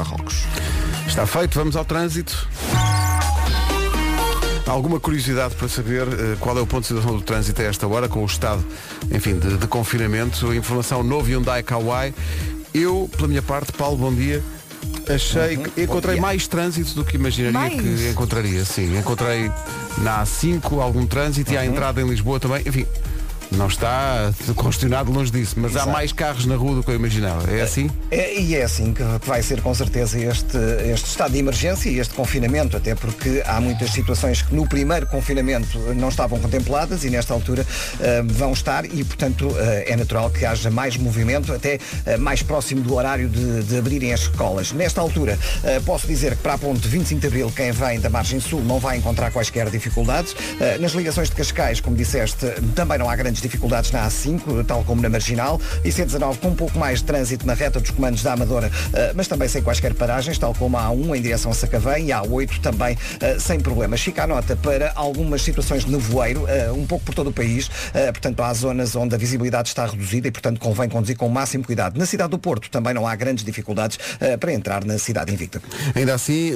Marrocos. Está feito, vamos ao trânsito. Alguma curiosidade para saber uh, qual é o ponto de situação do trânsito a esta hora, com o estado, enfim, de, de confinamento. Informação novo Hyundai Kauai. Eu, pela minha parte, Paulo, bom dia. Achei uhum. que encontrei mais trânsito do que imaginaria mais? que encontraria. Sim, encontrei na A5 algum trânsito uhum. e à entrada em Lisboa também. Enfim, não está congestionado longe disso, mas Exato. há mais carros na rua do que eu imaginava. É assim? É, e é assim que vai ser com certeza este, este estado de emergência e este confinamento, até porque há muitas situações que no primeiro confinamento não estavam contempladas e nesta altura uh, vão estar e, portanto, uh, é natural que haja mais movimento, até uh, mais próximo do horário de, de, abrirem as escolas. Nesta altura, posso dizer que para a ponte 25 de Abril, quem vem da margem sul não vai encontrar quaisquer dificuldades. nas ligações de Cascais, como disseste, também não há grandes dificuldades na A5, tal como na Marginal, e C19 com um pouco mais de trânsito na reta dos comandos da Amadora, eh, mas também sem quaisquer paragens, tal como a A1 em direção a Sacavém e a A8 também eh, sem problemas. Fica a nota para algumas situações de nevoeiro, eh, um pouco por todo o país, portanto há zonas onde a visibilidade está reduzida e, portanto, convém conduzir com o máximo cuidado. Na cidade do Porto também não há grandes dificuldades para entrar na cidade invicta. Ainda assim,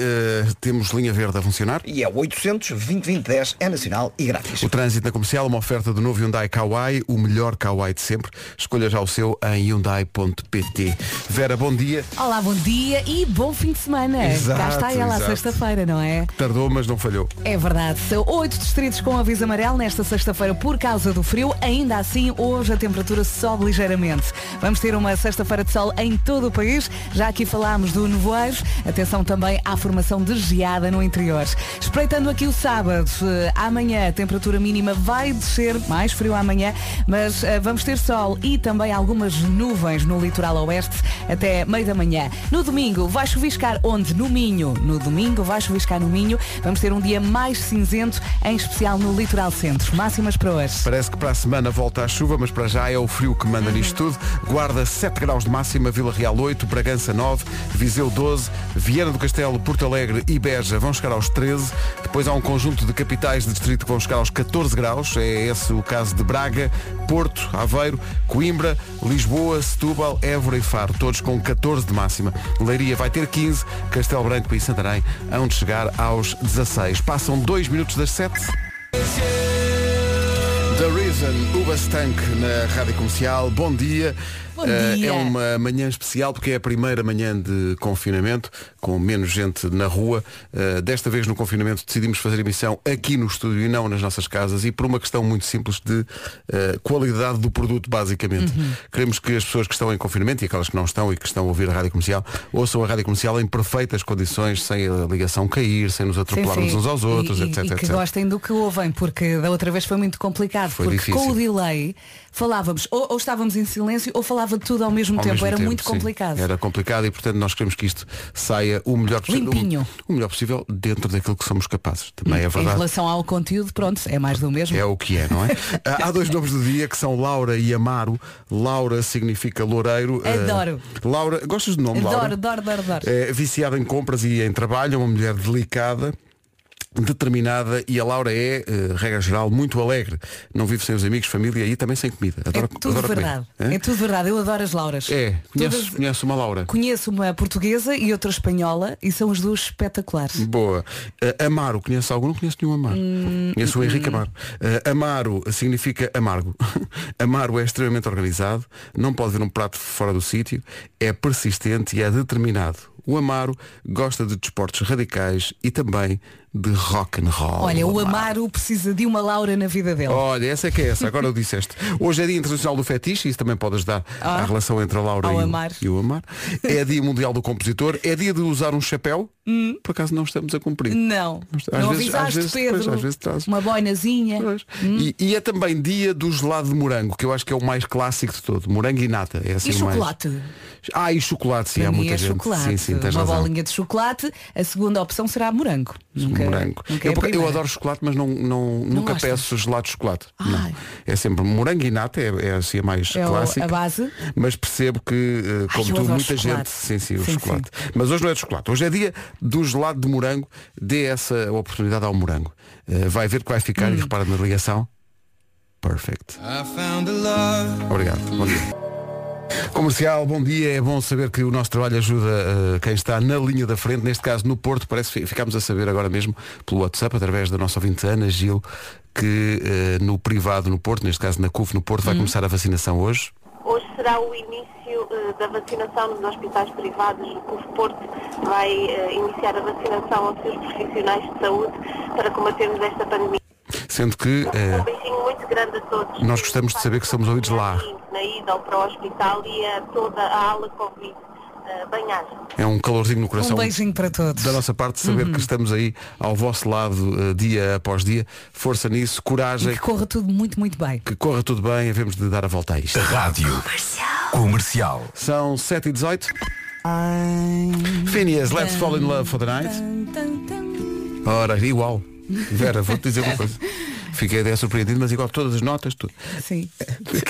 temos linha verde a funcionar? E é 800 2010 é nacional e grátis. O trânsito na comercial, uma oferta do novo Hyundai Kauai Kauai, o melhor Kauai de sempre. Escolha já o seu em Hyundai.pt. Vera, bom dia. Olá, bom dia e bom fim de semana. Exato, Cá está ela sexta-feira, não é? Tardou, mas não falhou. É verdade. São oito distritos com aviso amarelo nesta sexta-feira por causa do frio. Ainda assim, hoje a temperatura sobe ligeiramente. Vamos ter uma sexta-feira de sol em todo o país. Já aqui falámos do nevoeiro. Atenção também à formação de geada no interior. Espreitando aqui o sábado, eh, amanhã a temperatura mínima vai descer, mais frio amanhã manhã, mas uh, vamos ter sol e também algumas nuvens no litoral oeste até meio da manhã. No domingo vai chuviscar onde? No Minho. No domingo vai chuviscar no Minho. Vamos ter um dia mais cinzento, em especial no litoral centro. Máximas para hoje. Parece que para a semana volta a chuva, mas para já é o frio que manda uhum. nisto tudo. Guarda 7 graus de máxima, Vila Real 8, Bragança 9, Viseu 12, Viana do Castelo, Porto Alegre e Beja vão chegar aos 13. Depois há um conjunto de capitais de distrito que vão chegar aos 14 graus. É esse o caso de Braga. Braga, Porto, Aveiro, Coimbra, Lisboa, Setúbal, Évora e Faro, todos com 14 de máxima. Leiria vai ter 15, Castelo Branco e Santarém hão de chegar aos 16. Passam 2 minutos das 7. The Reason, Ubastank na Rádio Comercial. Bom dia. Uh, é uma manhã especial porque é a primeira manhã de confinamento, com menos gente na rua. Uh, desta vez no confinamento decidimos fazer emissão aqui no estúdio e não nas nossas casas e por uma questão muito simples de uh, qualidade do produto, basicamente. Uhum. Queremos que as pessoas que estão em confinamento e aquelas que não estão e que estão a ouvir a rádio comercial ouçam a rádio comercial em perfeitas condições, sem a ligação cair, sem nos atropelarmos uns aos outros, e, etc. E que etc. gostem do que ouvem, porque da outra vez foi muito complicado, foi porque difícil. com o delay falávamos, ou, ou, estávamos em silêncio ou falava tudo ao mesmo ao tempo. Mesmo era tempo, muito sim. complicado. Era complicado e portanto nós queremos que isto saia o melhor possível. O, o, melhor possível dentro daquilo que somos capazes. Também é verdade. Em relação ao conteúdo, pronto, é mais do mesmo. É o que é, não é? Há dois nomes do dia que são Laura e Amaro. Laura significa loureiro. Adoro. Uh, Laura, gostas do nome, adoro, Laura? Adoro, adoro, adoro. É viciada em compras e em trabalho, é uma mulher delicada determinada e a Laura é, uh, regra geral, muito alegre. Não vive sem os amigos, família e também sem comida. Adoro, é tudo verdade. É tudo verdade. Eu adoro as Lauras. É. Conheço, Todas... conheço uma Laura. Conheço uma portuguesa e outra espanhola e são as duas espetaculares. Boa. Uh, Amaro, conheço algum? Não conheço nenhum Amaro. Hum, conheço hum. o Henrique Amaro. Uh, Amaro significa amargo. Amaro é extremamente organizado, não pode ver um prato fora do sítio, é persistente e é determinado. O Amaro gosta de desportos radicais e também de rock and roll. Olha, o Amaro precisa de uma Laura na vida dele. Olha, essa é que é essa, agora o disseste. Hoje é Dia Internacional do Fetiche, isso também pode ajudar ah, à relação entre a Laura e o, Amar. e o Amar. É Dia Mundial do Compositor, é dia de usar um chapéu. Hum. Por acaso não estamos a cumprir. Não. Às não vezes, avisaste, às vezes, Pedro. Pois, às vezes traz. Uma boinazinha. Hum. E, e, é também dia do gelado de morango, que eu acho que é o mais clássico de todo. Morango e nata. É assim e chocolate? Mais... Ah, e chocolate, sim, Para há muita é gente. Chocolate. Sim, sim, Uma razão. bolinha de chocolate. A segunda opção será morango. Nunca, morango. Nunca é eu, eu, adoro chocolate, mas não, não, não nunca gostas? peço gelado de chocolate. Não. É sempre morango e nata, é, é assim a mais é clássica. A base. Mas percebo que, uh, como tu, muita gente. Sim, o sim, chocolate. Sim. Mas hoje não é de chocolate. Hoje é dia do gelado de morango. Dê essa oportunidade ao morango. Uh, vai ver que vai ficar hum. e repara na ligação. Perfect. Obrigado. Bom dia. Comercial, bom dia. É bom saber que o nosso trabalho ajuda uh, quem está na linha da frente, neste caso no Porto. Parece que ficámos a saber agora mesmo pelo WhatsApp, através da nossa ouvinte Ana Gil, que uh, no privado no Porto, neste caso na CUF no Porto, vai começar a vacinação hoje. Hoje será o início uh, da vacinação nos hospitais privados. O CUF Porto vai iniciar a vacinação aos seus profissionais de saúde para combatermos esta pandemia. Sendo que. Um beijinho muito grande a todos. Nós gostamos de saber que somos ouvidos lá. Na ida para o hospital e a toda a ala Covid. É um calorzinho no coração. Um beijinho para todos. Da nossa parte, saber uhum. que estamos aí ao vosso lado uh, dia após dia. Força nisso, coragem. E que corra tudo muito, muito bem. Que corra tudo bem, havemos de dar a volta a isto. Rádio Comercial. Comercial. São 7 e 18 Phineas, Let's Fall in Love for the Night. Ora, igual. Vera, vou-te dizer uma coisa. Fiquei até surpreendido, mas igual todas as notas, tudo. Sim.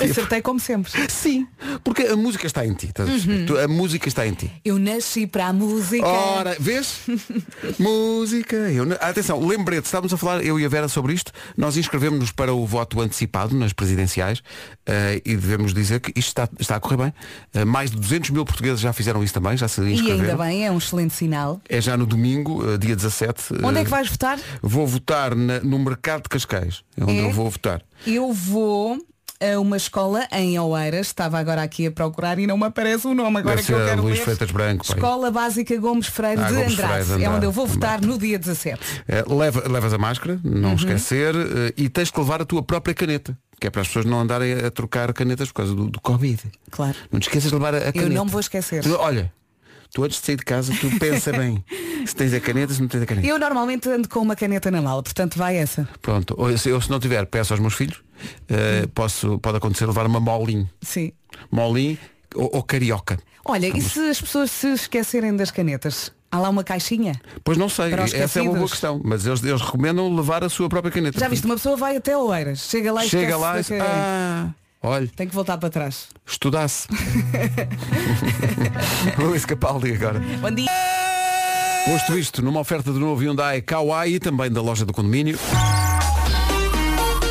Acertei como sempre. Sim, porque a música está em ti. Uhum. A música está em ti. Eu nasci para a música. Ora, vês? música. Eu... Atenção, lembrete, estávamos a falar, eu e a Vera, sobre isto. Nós inscrevemos-nos para o voto antecipado nas presidenciais uh, e devemos dizer que isto está, está a correr bem. Uh, mais de 200 mil portugueses já fizeram isso também, já se inscreveram. E ainda bem, é um excelente sinal. É já no domingo, uh, dia 17. Onde é que vais votar? Vou votar na, no Mercado de Cascais. É onde é? eu vou votar. Eu vou a uma escola em Oeiras, estava agora aqui a procurar e não me aparece o nome agora Deve que eu quero Luís ler. Freitas Branco. Escola Básica Gomes Freire, ah, de, Gomes Andrade. Freire Andrade. É onde eu vou votar no dia 17. É, leva, levas a máscara, não uhum. esquecer, eh, e tens que levar a tua própria caneta. Que é para as pessoas não andarem a trocar canetas por causa do, do Covid. Claro. Não te esqueças de levar a, a caneta. Eu não vou esquecer. Olha, tu antes de sair de casa, tu pensa bem se tens a caneta, se não tens a caneta. Eu normalmente ando com uma caneta na mala, portanto vai essa. Pronto, eu se, eu, se não tiver, peço aos meus filhos, uh, posso, pode acontecer levar uma molinho. Sim. Molinho ou, ou carioca. Olha, Vamos. e se as pessoas se esquecerem das canetas? Há lá uma caixinha? Pois não sei, essa é uma boa questão, mas eles, eles recomendam levar a sua própria caneta. Já viste, uma pessoa vai até Oeiras, chega lá e chega lá e... Ah, olha. Tem que voltar para trás. Estudasse. Luís Capaldi agora. Bom dia. Posto isto, numa oferta do novo Hyundai Kauai e também da loja do condomínio.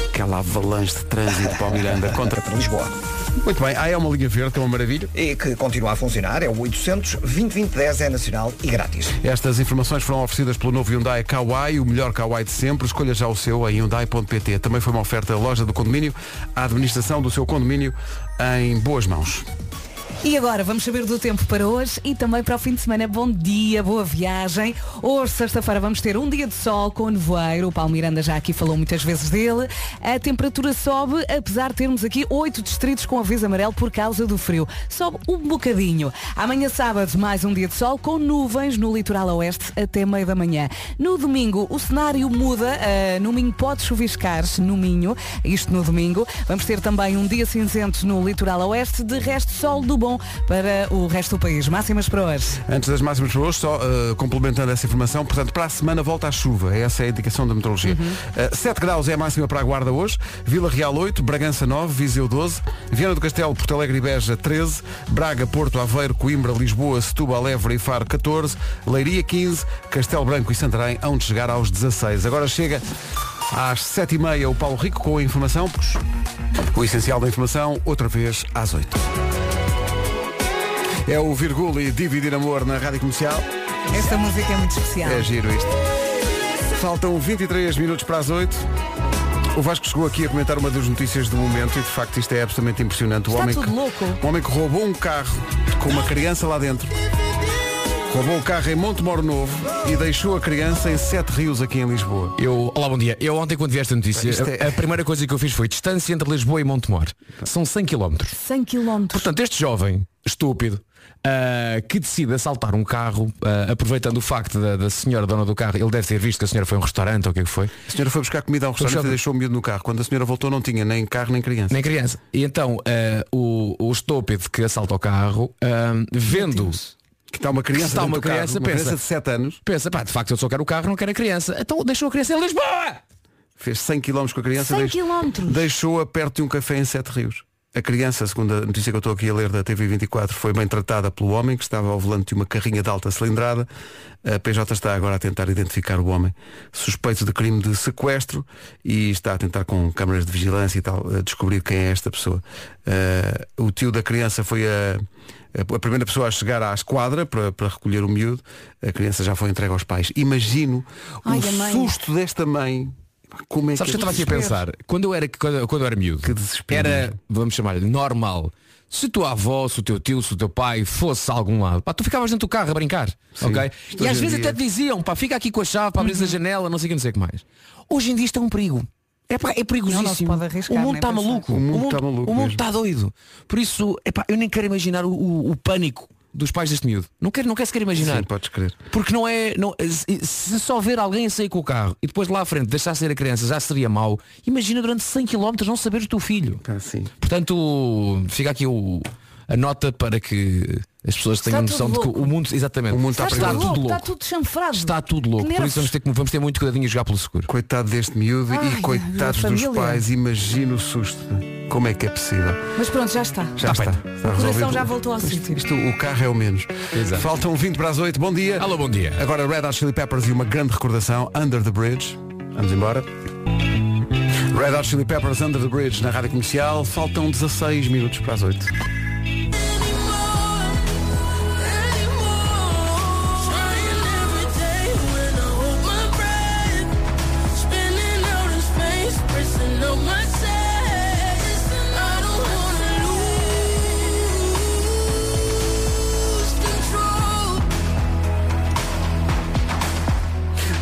Aquela avalanche de trânsito para o Miranda contra para Lisboa. Muito bem, aí é uma linha verde, é uma maravilha. E que continua a funcionar, é o 800 2010 é nacional e grátis. Estas informações foram oferecidas pelo novo Hyundai Kauai, o melhor Kauai de sempre. Escolha já o seu em Hyundai.pt. Também foi uma oferta loja do condomínio, a administração do seu condomínio em boas mãos. E agora vamos saber do tempo para hoje e também para o fim de semana. Bom dia, boa viagem. Hoje, sexta-feira, vamos ter um dia de sol com nevoeiro. O Paulo Miranda já aqui falou muitas vezes dele. A temperatura sobe, apesar de termos aqui oito distritos com aviso amarelo por causa do frio. Sobe um bocadinho. Amanhã, sábado, mais um dia de sol com nuvens no litoral oeste até meio da manhã. No domingo, o cenário muda. Uh, no Minho pode chuviscar, no Minho. Isto no domingo. Vamos ter também um dia cinzento no litoral oeste. De resto, sol do bom para o resto do país. Máximas para hoje. Antes das máximas para hoje, só uh, complementando essa informação, portanto, para a semana volta a chuva. Essa é a indicação da meteorologia. Uhum. Uh, 7 graus é a máxima para a Guarda hoje, Vila Real 8, Bragança 9, Viseu 12, Viana do Castelo, Porto Alegre e Beja 13, Braga, Porto, Aveiro, Coimbra, Lisboa, Setúbal, Évora e Faro 14, Leiria 15, Castelo Branco e Santarém, onde chegar aos 16. Agora chega às 7h30 o Paulo Rico com a informação. O essencial da informação, outra vez às 8 é o Virgula e Dividir Amor na Rádio Comercial. Esta música é muito especial. É giro isto. Faltam 23 minutos para as 8. O Vasco chegou aqui a comentar uma das notícias do momento e de facto isto é absolutamente impressionante. O Está homem tudo que, louco. O homem que roubou um carro com uma criança lá dentro. Roubou o carro em Montemor Novo e deixou a criança em Sete Rios aqui em Lisboa. Eu, olá, bom dia. Eu ontem quando vi esta notícia, é... a, a, primeira coisa que eu fiz foi distância entre Lisboa e Montemor. São 100 km. 100 km. Portanto, este jovem, estúpido, Uh, que decide assaltar um carro, uh, aproveitando o facto da, da, senhora dona do carro, ele deve ter visto que a senhora foi a um restaurante ou o que, é que foi. A senhora foi buscar comida ao restaurante buscar... e deixou o miúdo no carro. Quando a senhora voltou não tinha nem carro nem criança. Nem criança. E então uh, o, o estúpido que assalta o carro, vendo que está uma criança, está uma criança, carro, uma criança de 7 anos. Pensa, pá, de facto eu só quero o carro, não quero a criança. Então deixou a criança em Lisboa! Fez 100 km com a criança. 100 km. Deixou-a perto de um café em Sete Rios. A criança, segundo a notícia que eu estou aqui a ler da TV24, foi bem tratada pelo homem que estava ao volante de uma carrinha de alta cilindrada. A PJ está agora a tentar identificar o homem suspeito de crime de sequestro e está a tentar com câmaras de vigilância e tal a descobrir quem é esta pessoa. Uh, o tio da criança foi a, a primeira pessoa a chegar à esquadra para, para recolher o miúdo. A criança já foi entregue aos pais. Imagino Ai, o susto desta mãe. Como é Sabes que que eu estava aqui a pensar, quando eu era, quando, quando eu era miúdo, Que desespero. era, vamos chamar-lhe, normal. Se tua avó, se o teu tio, se o teu pai fosse a algum lado, pá, tu ficavas dentro do carro a brincar, ok? Isto E às vezes dia- até te diziam, pá, fica aqui com a chave para abrir a janela, não sei o que, não sei o que mais. Hoje em dia isto é um perigo. É, pá, é perigosíssimo. Não, não arriscar, o mundo está maluco. O mundo está maluco O mundo está doido. Por isso, é pá, eu nem quero imaginar o, o- o pânico dos pais deste miúdo. Não quero, não quero sequer imaginar. Sim, podes crer. Porque não é. Não, se- só ver alguém a sair com o carro e depois lá à frente deixar sair a criança já seria mau. Imagina durante 100 km não saber o teu filho. Ah, sim. Portanto, fica aqui o, a nota para que as pessoas tenham Está noção tudo de que louco. o mundo. Exatamente. O mundo está está, tudo louco. Está tudo chanfrado. Está tudo louco. Por isso vamos ter, que, vamos ter muito cuidadinho a jogar pelo seguro. Coitado deste miúdo Ai, e coitados a dos pais, imagina o susto. Como é que é possível? Mas pronto, já está. Já Está está. Está O coração já voltou ao sítio. Isto, o carro é o menos. Exato. Faltam 20 para as 8. Bom dia. Alô, bom dia. Agora Red Hot Chili Peppers e uma grande recordação, Under the Bridge. Vamos embora. Red Hot Chili Peppers, Under the Bridge, na rádio comercial. Faltam 16 minutos para as 8.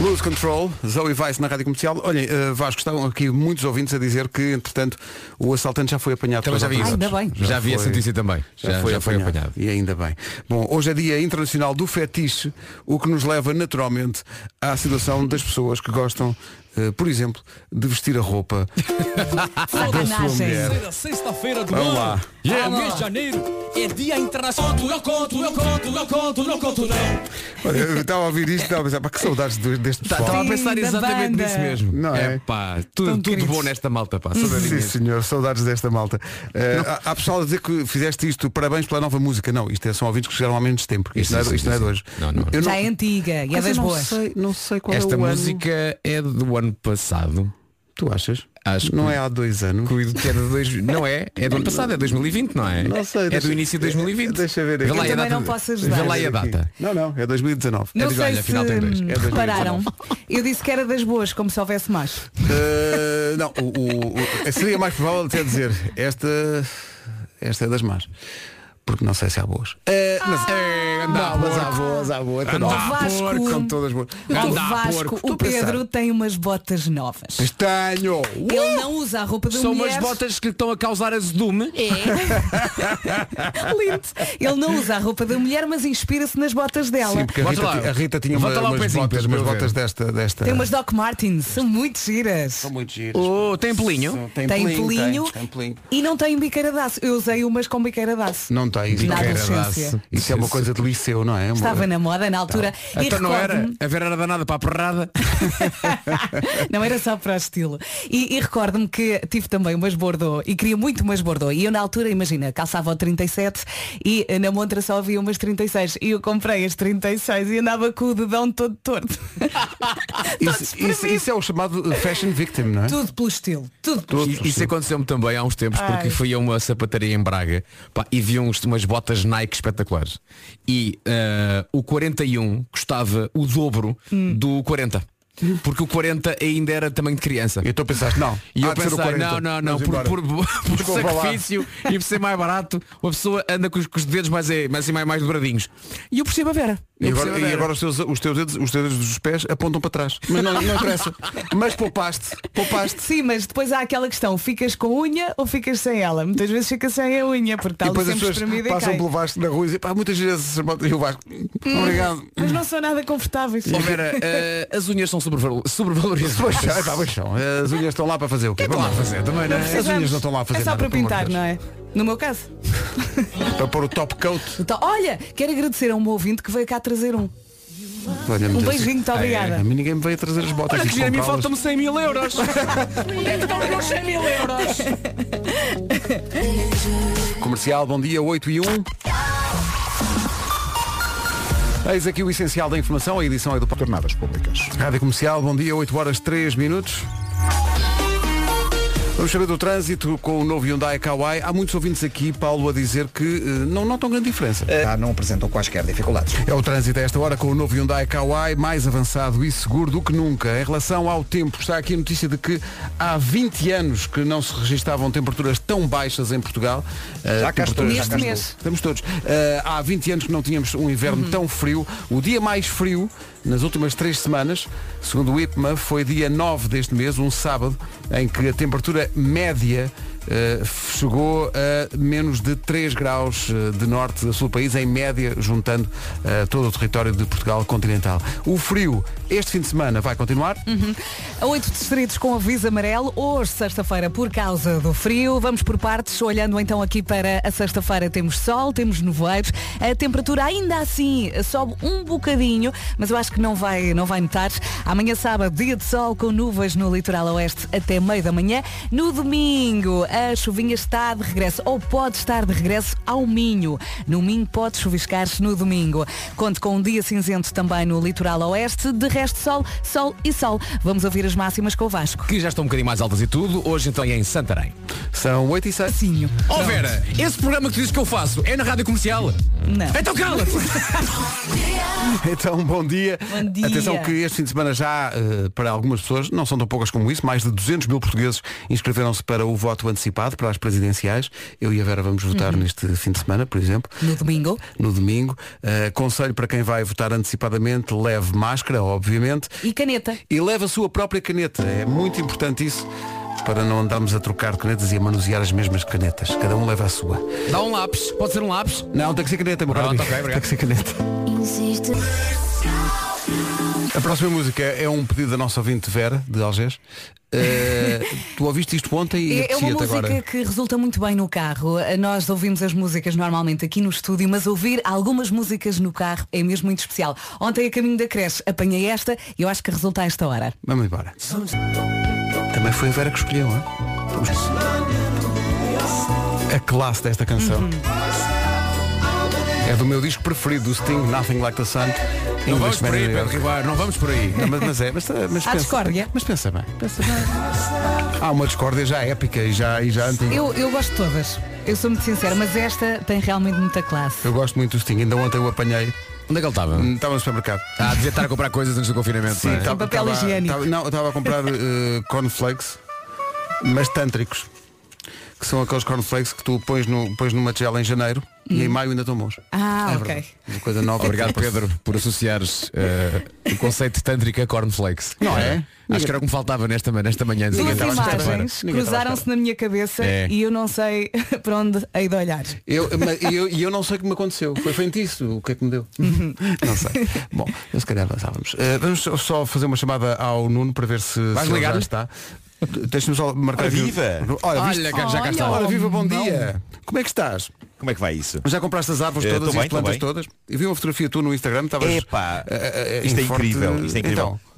Lose Control, Zoe Weiss na rádio comercial. Olhem, eh, Vasco, estão aqui muitos ouvintes a dizer que, entretanto, o assaltante já foi apanhado. Também já vi isso. Ainda bem. Já, vi essa foi- notícia também. Já, já foi, apanhado. E ainda bem. Bom, hoje é dia internacional do fetiche, o que nos leva naturalmente à situação das pessoas que gostam, eh, por exemplo, de vestir a roupa da sua mulher. Sexta-feira do Vamos ano. lá. É mês de janeiro. É dia internacional. Eu conto, eu conto, eu conto, não conto não. Olha, eu estava a ouvir isto e estava a pensar, pá, que saudades de- deste Tá- pessoal. Estava a pensar da exatamente banda. nisso mesmo. Não é? pá, tudo, Tão tudo queridos. bom nesta malta, pá. Sim, Saudadinhas. senhor, saudades desta malta. Eh, há, há pessoal a dizer que fizeste isto, parabéns pela nova música. Não, isto é, são ouvintes que chegaram há menos tempo, porque isto, Sim, não, é, sim, isto não é de hoje. Não, não. Eu Já é antiga e é Mas eu das não boas. Sei, não sei qual Esta é o ano. música é do ano passado. Tu achas? Acho não que- é há dois anos. Cuido que é de dois... Não é? É do ano passado, é 2020, não é? Não sei, é deixa- do início de 2020. Deixa ver Vê aqui. lá Eu também data. não posso ajudar. Vê lá aí a data. Não, não, é 2019. Não digo, sei olha, se afinal tem dois. É 2019. repararam. Eu disse que era das boas, como se houvesse mais. Eh, não, o, o- o- seria mais provável até dizer esta, esta é das más. Porque não sei se há boas. Eh, mas, É, anda não, mas há boas, há boas. Anda Vasco. porco, são todas boas. O Anda, Vasco, porco. o. Pedro tem umas botas novas. Tenho! Ele não usa a roupa da São mulher. umas botas que lhe estão a causar azedume. Lindo. Ele não usa a roupa da mulher, mas inspira-se nas botas dela. Sim, porque a Rita, a Rita tinha uma, Bota lá o umas pezinho, botas, umas botas desta, desta. Tem umas Doc Martens, são muito giras. São muito giras. Oh, tem pelinho? Tem, Tem pelinho, pelinho, tem, tem pelinho. e não tem biqueira de aço. Eu usei umas com biqueira de aço. Não Isso, não é- adolescência. isso é uma coisa de liceu, não é? Uma- Estava na moda na altura. E Então não era? A Vera era danada para a perrada. Não era só para o estilo. E, e recordo-me que tive também umas Bordeaux e queria muito umas Bordeaux. E eu na altura, imagina, calçava o 37 e na montra só havia umas 36. E eu comprei as 36 e andava com o dedão todo torto. Isso, isso- isso é o chamado fashion victim, não é? Tudo pelo estilo. Tudo pelo Todos. E- Isso aconteceu-me também há uns tempos porque Ai. fui a uma sapataria em Braga pá, e vi uns, umas botas Nike espetaculares. E eh, o 41 custava o dobro Hum. do 40. Porque o 40 ainda era tamanho de criança. E tu pensaste, não. E eu de ser o pensei, 40. não, não, não, por, por, por sacrifício e por ser mais barato, uma pessoa anda com os, com os dedos mais, eh, mais, assim, mais, mais dobradinhos. E eu percebo a Vera. E agora, a e agora os, teus, os, teus dedos, os teus dedos dos pés apontam para trás. Mas não, não interessa. Mas poupaste. Poupaste. Sim, mas depois há aquela questão, ficas com unha ou ficas sem ela? Muitas vezes fica sem a unha, porque está E ali depois as sempre pessoas espremida e passam cai. pelo Vasco na rua e dizem, pá, muitas vezes e o Vasco. Obrigado. Mas não são nada confortáveis. Ó, Vera, eh, as unhas são sobreval- sobrevalorizadas. Pois, é, são. As unhas estão lá para fazer o quê? estão lá a fazer também, não é? As unhas não estão lá a fazer É só nada, para pelo amor de pintar, Deus. não é? No meu caso. Para pôr o top coat. Então, olha, quero agradecer a um ouvinte que veio cá trazer um. Olha-me Um Deus. beijinho, muito obrigada. A mim ninguém me veio trazer as botas. Olha que gira, a mim faltam-me 100 mil euros. Onde é que estão os meus 100 mil euros? Comercial, bom dia, 8 e 1. Eis aqui o essencial da informação, a edição é do Tornadas Públicas. Rádio Comercial, bom dia, 8 horas 3 minutos. Vamos saber do trânsito com o novo Hyundai Kauai. Há muitos ouvintes aqui, Paulo, a dizer que eh, não notam grande diferença. Ah, não apresentam quaisquer dificuldades. É o trânsito a esta hora com o novo Hyundai Kauai, mais avançado e seguro do que nunca. Em relação ao tempo, está aqui a notícia de que há 20 anos que não se registavam temperaturas tão baixas em Portugal. Eh, Já cá estou, temperaturas- já cá Neste estou. mês. Estamos todos. Eh, há 20 anos que não tínhamos um inverno tão frio. O dia mais frio nas últimas três semanas, segundo o IPMA, foi dia 9 deste mês, um sábado, em que a temperatura média eh, chegou a menos de 3 graus eh, de norte a sul do país, em média, juntando eh, todo o território de Portugal continental. O frio, este fim de semana, vai continuar. A oito distritos com aviso amarelo, hoje, sexta-feira, por causa do frio. Vamos por partes, olhando então aqui para a sexta-feira, temos sol, temos nevoeiros. A temperatura ainda assim sobe um bocadinho, mas eu acho que não vai, não vai notar. Amanhã sábado, dia de sol com nuvens no litoral oeste até meio da manhã. No domingo, a chuvinha está de regresso, ou pode estar de regresso ao Minho. No Minho pode chuviscar-se no domingo. Conte com um dia cinzento também no litoral oeste. De resto, sol, sol e sol. Vamos ouvir as máximas com o Vasco. Que já estão um bocadinho mais altas e tudo. Hoje então é em Santarém. São 8 e 6. Sim. Ó Vera, esse programa que tu dizes que eu faço é na rádio comercial? Não. Então cala-te! Então, bom dia. Bom dia. Atenção que este fim de semana já, eh, para algumas pessoas, não são tão poucas como isso, mais de 200 mil portugueses inscreveram-se para o voto antecipado, para as presidenciais. Eu e a Vera vamos votar neste fim de semana, por exemplo. No domingo. No domingo. Eh, conselho para quem vai votar antecipadamente, leve máscara, obviamente. E caneta. E leve a sua própria caneta. É muito importante isso. Para não andarmos a trocar canetas e a manusear as mesmas canetas. Cada um leva a sua. Dá um lápis. Pode ser um lápis? Não, tem que ser caneta, meu caro Pronto, amigo. ok, obrigado. Tem que ser caneta. A próxima música é um pedido da nossa ouvinte Vera, de Algés. Eh, tu ouviste isto ontem e É é uma música agora. que resulta muito bem no carro. Nós ouvimos as músicas normalmente aqui no estúdio, mas ouvir algumas músicas no carro é mesmo muito especial. Ontem a caminho da creche apanhei esta e eu acho que resulta a esta hora. Vamos embora. Também foi a Vera que escolheu, hein? A classe desta canção. Uhum. É do meu disco preferido, do Sting, Nothing Like the Sun. Não vamos por aí, Pedro. Ribeiro, não vamos por aí. Não, mas, mas é, mas, mas Há pensa, discórdia? mas pensa bem, pensa bem. Há uma discórdia já épica e já, e já antiga. Eu, eu gosto de todas. Eu sou muito sincera, mas esta tem realmente muita classe. Eu gosto muito do Sting, ainda ontem o apanhei. Onde é que ele estava? Estava no supermercado. Ah, devia estar a comprar coisas antes do confinamento. não é? papel tava- higiênico. tava- não, eu estava a comprar eh, cornflakes, mas tântricos. Que são aqueles cornflakes que tu pões, no, pões numa tigela em janeiro e em maio ainda estão bons. Ah, É ok. verdade. Uma coisa nova. Obrigado, Pedro, por associares eh, o conceito de tântrica a cornflakes. Não é? Acho que era o que me faltava nesta, nesta manhã. Duas imagens cruzaram-se na minha cabeça É. e eu não sei para onde hei de olhar. Eu, e eu, e eu não sei o que me aconteceu. Foi feitiço o que é que me deu. não sei. Bom, eu se calhar avançávamos. Eh, vamos só- fazer uma chamada ao Nuno para ver se, Vais se ele já está. Deixa-me só marcar Ora, o- viva! Olha, Olha, já cá está. Ora, viva, bom não. dia. Como é que estás? Como é que vai isso? Já compraste as árvores Eh, todas tô e as bem, tô plantas bem. todas? E vi uma fotografia tua no Instagram, estavas. Epá, eh, eh, isto em é forte- incrível, isto é incrível. Então,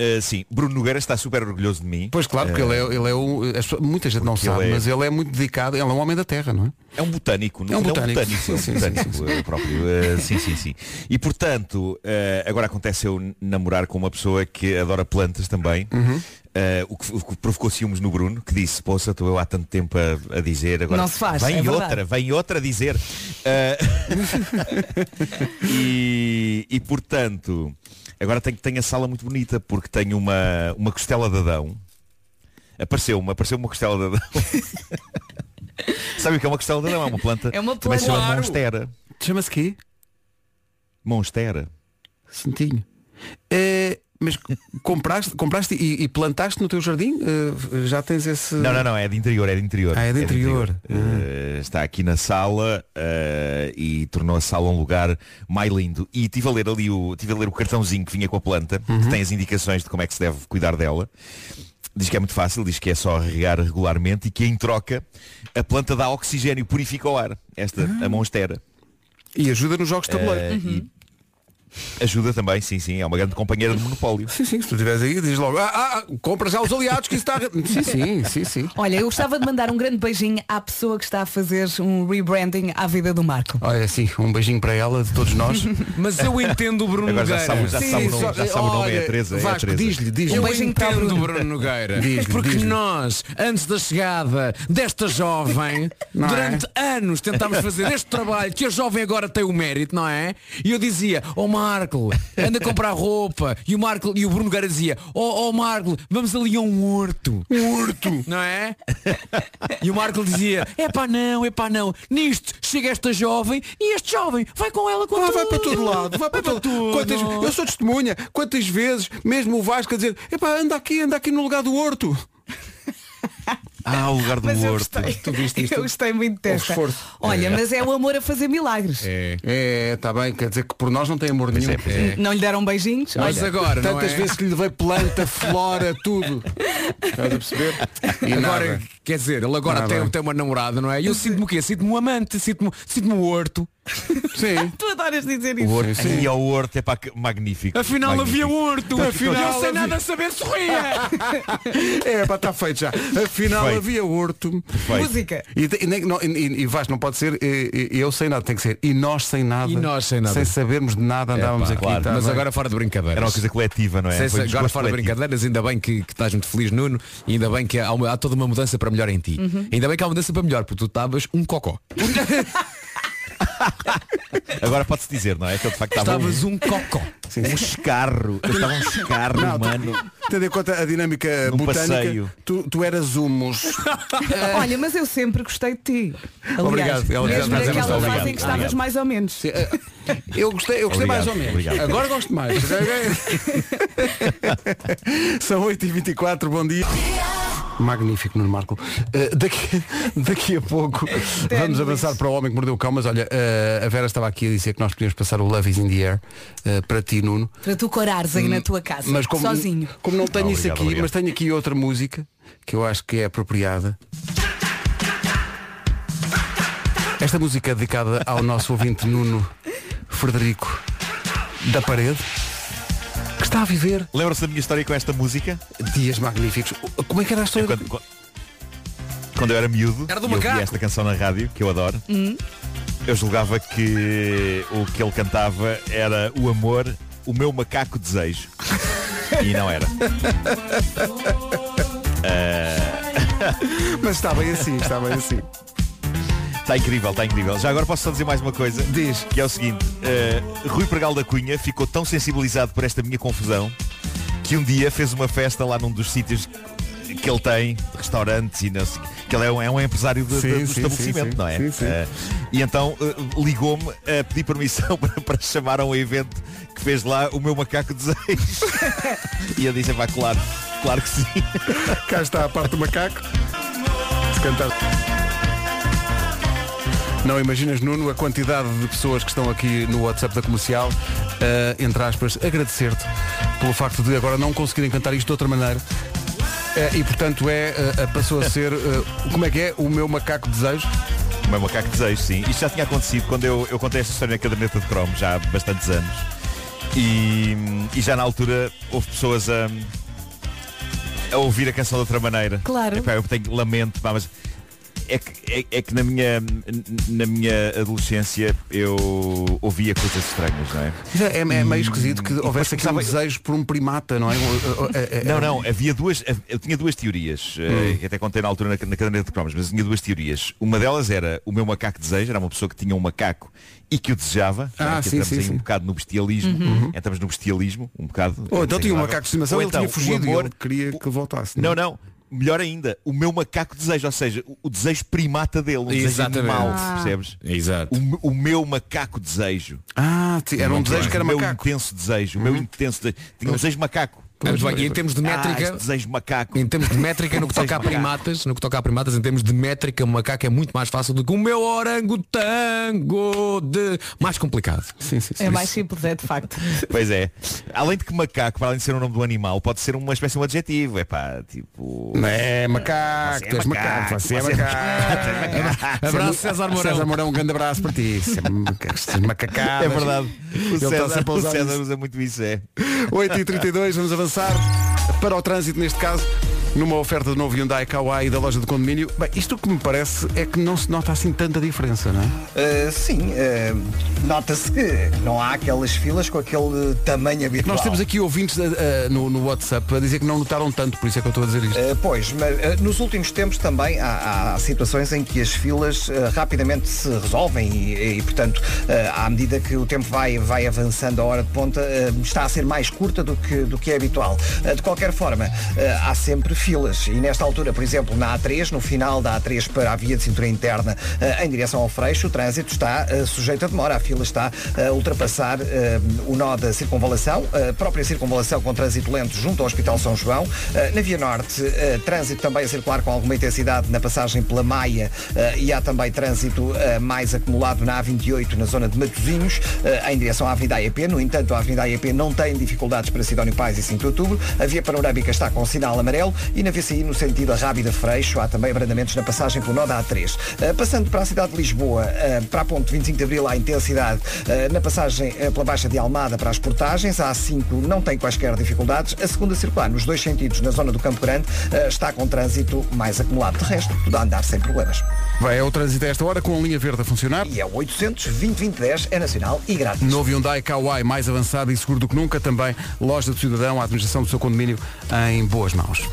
Uh, sim, Bruno Nogueira está super orgulhoso de mim. pois claro, porque Uh, ele é, ele é um. as pessoas- muita gente não porque sabe, ele é- mas ele é muito dedicado, ele é um homem da terra, não é? É um botânico, no É um botânico. é um botânico, Sim, sim, botânico eh, próprio. Sim, sim, sim. E portanto, uh, agora acontece eu namorar com uma pessoa que adora plantas também. Uh, o, que, o que provocou ciúmes no Bruno, que disse, poça, estou eu há tanto tempo a, a dizer, agora Não se faz, vem é verdade. outra, vem outra a dizer. Uh, e, e portanto, agora tenho, tenho a sala muito bonita porque tenho uma, uma costela de Adão. Apareceu-me, apareceu uma costela de Adão. Sabe o que é uma costela de Adão? É uma planta. É uma Também se planta. chama monstera. Chama-se quê? Monstera. Santinho. Eh, mas compraste, compraste e, e plantaste no teu jardim? Eh, já tens esse. Não, não, não, é de interior, é de interior. Ah, é de interior. Eh, está aqui na sala eh, e tornou a sala um lugar mais lindo. E tive a ler ali o, tive a ler o cartãozinho que vinha com a planta, Uhum. que tem as indicações de como é que se deve cuidar dela. Diz que é muito fácil, diz que é só regar regularmente e que em troca a planta dá oxigênio, purifica o ar. Esta, Ah. a monstera. E ajuda nos jogos de tabuleiro. Eh, e- Ajuda também, sim, sim. É uma grande companheira de monopólio. Sim, sim, se tu estiveres aí, diz logo, ah, ah, compra já os aliados que isso está. Sim, sim, sim, sim. Olha, eu gostava de mandar um grande beijinho à pessoa que está a fazer um rebranding à vida do Marco. Olha, sim, um beijinho para ela, de todos nós. Mas eu entendo o Bruno Agora já Nogueira. sabe, já Sim, sabe o nome, só- já sabe o nome, é a olha, Teresa. É Vasco, Teresa. diz-lhe, diz-lhe. Um Eu beijinho entendo o. Bruno Nogueira. Diz-lhe, Porque diz-lhe. nós, antes da chegada desta jovem, Não é? durante anos tentámos fazer este trabalho que a jovem agora tem o mérito, não é? E eu dizia, ó Marco, anda a comprar roupa. E o Marco e o Bruno Nogueira dizia, ó oh, Marco, vamos ali a um horto. Um horto. Não é? E o Marco dizia, é pá não, é pá não. Nisto chega esta jovem e este jovem vai com ela com Ah, tudo. vai para todo lado, vai para todo tudo. Quantas, eu sou testemunha, quantas vezes, mesmo o Vasco a dizer, epá, anda aqui, anda aqui no lugar do horto. Ah, o lugar do Mas eu horto. gostei. Tu viste isto? Eu gostei muito desta. esforço. Olha, mas é o amor a fazer milagres. É. É, está bem, quer dizer que por nós não tem amor nenhum. é, pois é. Não lhe deram beijinhos? Mas Olha, agora, não Tantas é? vezes que lhe levei planta, flora, tudo. Estás a perceber? E Agora, nada. quer dizer, ele agora Nada. tem, tem uma namorada, não é? E eu sinto-me o quê? Sinto-me um amante, sinto-me sinto um horto. Sim. tu adoras dizer O isso. horto. Sim. E ao horto é pá, que- magnífico. Afinal magnífico. havia horto. Afinal eu sei havia- nada saber sorria. É, pá, está feito já. Afinal Feito. havia horto. Música. E, e, nem- não, e, e Vasco, não pode ser e, e- eu sem nada, tem que ser. E nós sem nada. E nós sem nada. Sem sabermos de nada andávamos Epá, aqui. claro, tá mas bem? agora fora de brincadeiras. Era uma coisa coletiva, não é? Um agora fora de coletivo. brincadeiras, ainda bem que, que estás muito feliz, Nuno, e ainda bem que há, uma- há toda uma mudança para melhor em ti. Ainda bem que há uma mudança para melhor, porque tu estavas um cocó. Agora pode-se dizer, não é? Que eu de facto estava Estavas um, um cocó. um escarro. Eu estava um escarro Não, humano. Tendo em conta a dinâmica Num botânica, passeio. tu, tu eras humus. Olha, mas eu sempre gostei de ti. Aliás, Obrigado. Ela já- mesmo mas é naquela fase obrigado. em que estavas Obrigado. mais ou menos. Eu gostei, eu gostei Obrigado, mais ou menos. obrigado. Agora gosto mais. São 8h24, bom dia. Magnífico, Nuno Marco. Uh, daqui, daqui a pouco vamos avançar para o homem que mordeu o cão, mas olha, uh, a Vera estava aqui a dizer que nós podíamos passar o Love is in the Air uh, para ti, Nuno. Para tu corares aí na tua casa, Mas como, sozinho. como não tenho isso Obrigado, aqui, obrigado. mas tenho aqui outra música que eu acho que é apropriada. Esta música é dedicada ao nosso ouvinte Nuno Frederico da Parede, que está a viver Lembram-se da minha história com esta música? dias magníficos. Como é que era a história? Quando, quando- quando eu era miúdo Era do eu macaco. ouvia esta canção na rádio, que eu adoro, eu julgava que o que ele cantava era o amor, o meu macaco desejo. E não era. Mas está bem assim, está bem assim. Está incrível, está incrível. Já agora posso só dizer mais uma coisa. Diz. Que é o seguinte, eh, Rui Pregal da Cunha ficou tão sensibilizado por esta minha confusão que um dia fez uma festa lá num dos sítios que ele tem, de restaurantes e não sei, que ele é um, é um empresário de- de- Sim, do sim, estabelecimento, sim, não é? Sim, sim. Eh, e então eh, ligou-me a pedir permissão para, para chamar a um evento que fez lá o meu macaco desejo. e eu disse, vai, claro, claro que sim. Cá está a parte do macaco. Se cantar. Não imaginas, Nuno, a quantidade de pessoas que estão aqui no WhatsApp da comercial, eh, entre aspas, agradecer-te pelo facto de agora não conseguirem cantar isto de outra maneira. Eh, e portanto é, eh, passou a ser, eh, como é que é? O meu macaco desejo. O meu macaco desejo, sim. Isto já tinha acontecido quando eu, eu contei esta história na caderneta de cromo, já há bastantes anos. E, e já na altura houve pessoas a, a ouvir a canção de outra maneira. Claro. Epá, eu tenho lamento, pá, mas é que, é, é que na, minha, na minha adolescência eu ouvia coisas estranhas, não é? É, é meio esquisito que E houvesse aqui um começava- desejo por um primata, não é? Eh, eh, Não, não, havia duas, eu tinha duas teorias, eh, que até contei na altura na, na caderneta de cromos, mas tinha duas teorias. Uma delas era o meu macaco desejo, era uma pessoa que tinha um macaco e que o desejava. Ah, sim, entramos sim, aí sim. um bocado no bestialismo, entramos no bestialismo, um bocado. Ou então tinha um macaco de estimação, Ou ele então, tinha fugido e amor- ele queria que voltasse. Não, não. Melhor ainda, o meu macaco desejo, ou seja, o, o desejo primata dele, um desejo animal, Ah. percebes? Exato. O, o meu macaco desejo. Ah, era um Muito desejo que era o meu macaco. intenso desejo, o meu intenso desejo. Tinha um desejo macaco. Muito bem, e em termos de Ah, métrica, este desejo macaco. em termos de métrica, no que toca a primatas, no que toca a primatas, em termos de métrica, o macaco é muito mais fácil do que o meu orangotango de mais complicado. Sim, sim, sim. É mais simples, é de facto. Pois é. Além de que macaco, para além de ser o nome do animal, pode ser uma espécie de um adjetivo. É pá, tipo. Não é macaco, é tu és macaco, macaco, você é você é macaco. Abraço, César Mourão. César Mourão, um grande abraço para ti. Sempre Macacadas. É verdade. O está César, o César usa muito isso, é. 8h32, vamos avançar para o trânsito neste caso. Numa oferta do novo Hyundai Kauai da loja de condomínio. Bem, isto o que me parece é que não se nota assim tanta diferença, não é? Uh, sim, uh, nota-se que não há aquelas filas com aquele tamanho habitual. Nós temos aqui ouvintes uh, no, no WhatsApp a dizer que não notaram tanto, por isso é que eu estou a dizer isto. Pois, mas nos últimos tempos também há, há situações em que as filas rapidamente se resolvem e, e, portanto, à medida que o tempo vai, vai avançando a hora de ponta, está a ser mais curta do que, do que é habitual. De qualquer forma, há sempre filas e nesta altura, por exemplo, na A3, no final da A3 para a via de cintura interna uh, em direção ao Freixo, o trânsito está uh, sujeito a demora. A fila está a ultrapassar uh, o nó da circunvalação, a própria circunvalação com trânsito lento junto ao Hospital São João. Na Via Norte, trânsito também a circular com alguma intensidade na passagem pela Maia e há também trânsito mais acumulado na A28 na zona de Matosinhos, em direção à Avenida AEP. No entanto, a Avenida AEP não tem dificuldades para Sidónio Pais e 5 de Outubro. A Via Panorâmica está com sinal amarelo e na VCI, no sentido a Rábida Freixo, há também abrandamentos na passagem pelo nó da A3. Uh, passando para a cidade de Lisboa, uh, para a ponte 25 de Abril, há intensidade uh, na passagem pela Baixa de Almada para as portagens. A A5 não tem quaisquer dificuldades. A segunda circular, nos dois sentidos, na zona do Campo Grande, está com trânsito mais acumulado. De resto, tudo a andar sem problemas. Vai, é o trânsito a esta hora com a linha verde a funcionar. E é o 800 2010 é nacional e grátis. Novo Hyundai Kauai, mais avançado e seguro do que nunca. Também loja do cidadão, a administração do seu condomínio em boas mãos.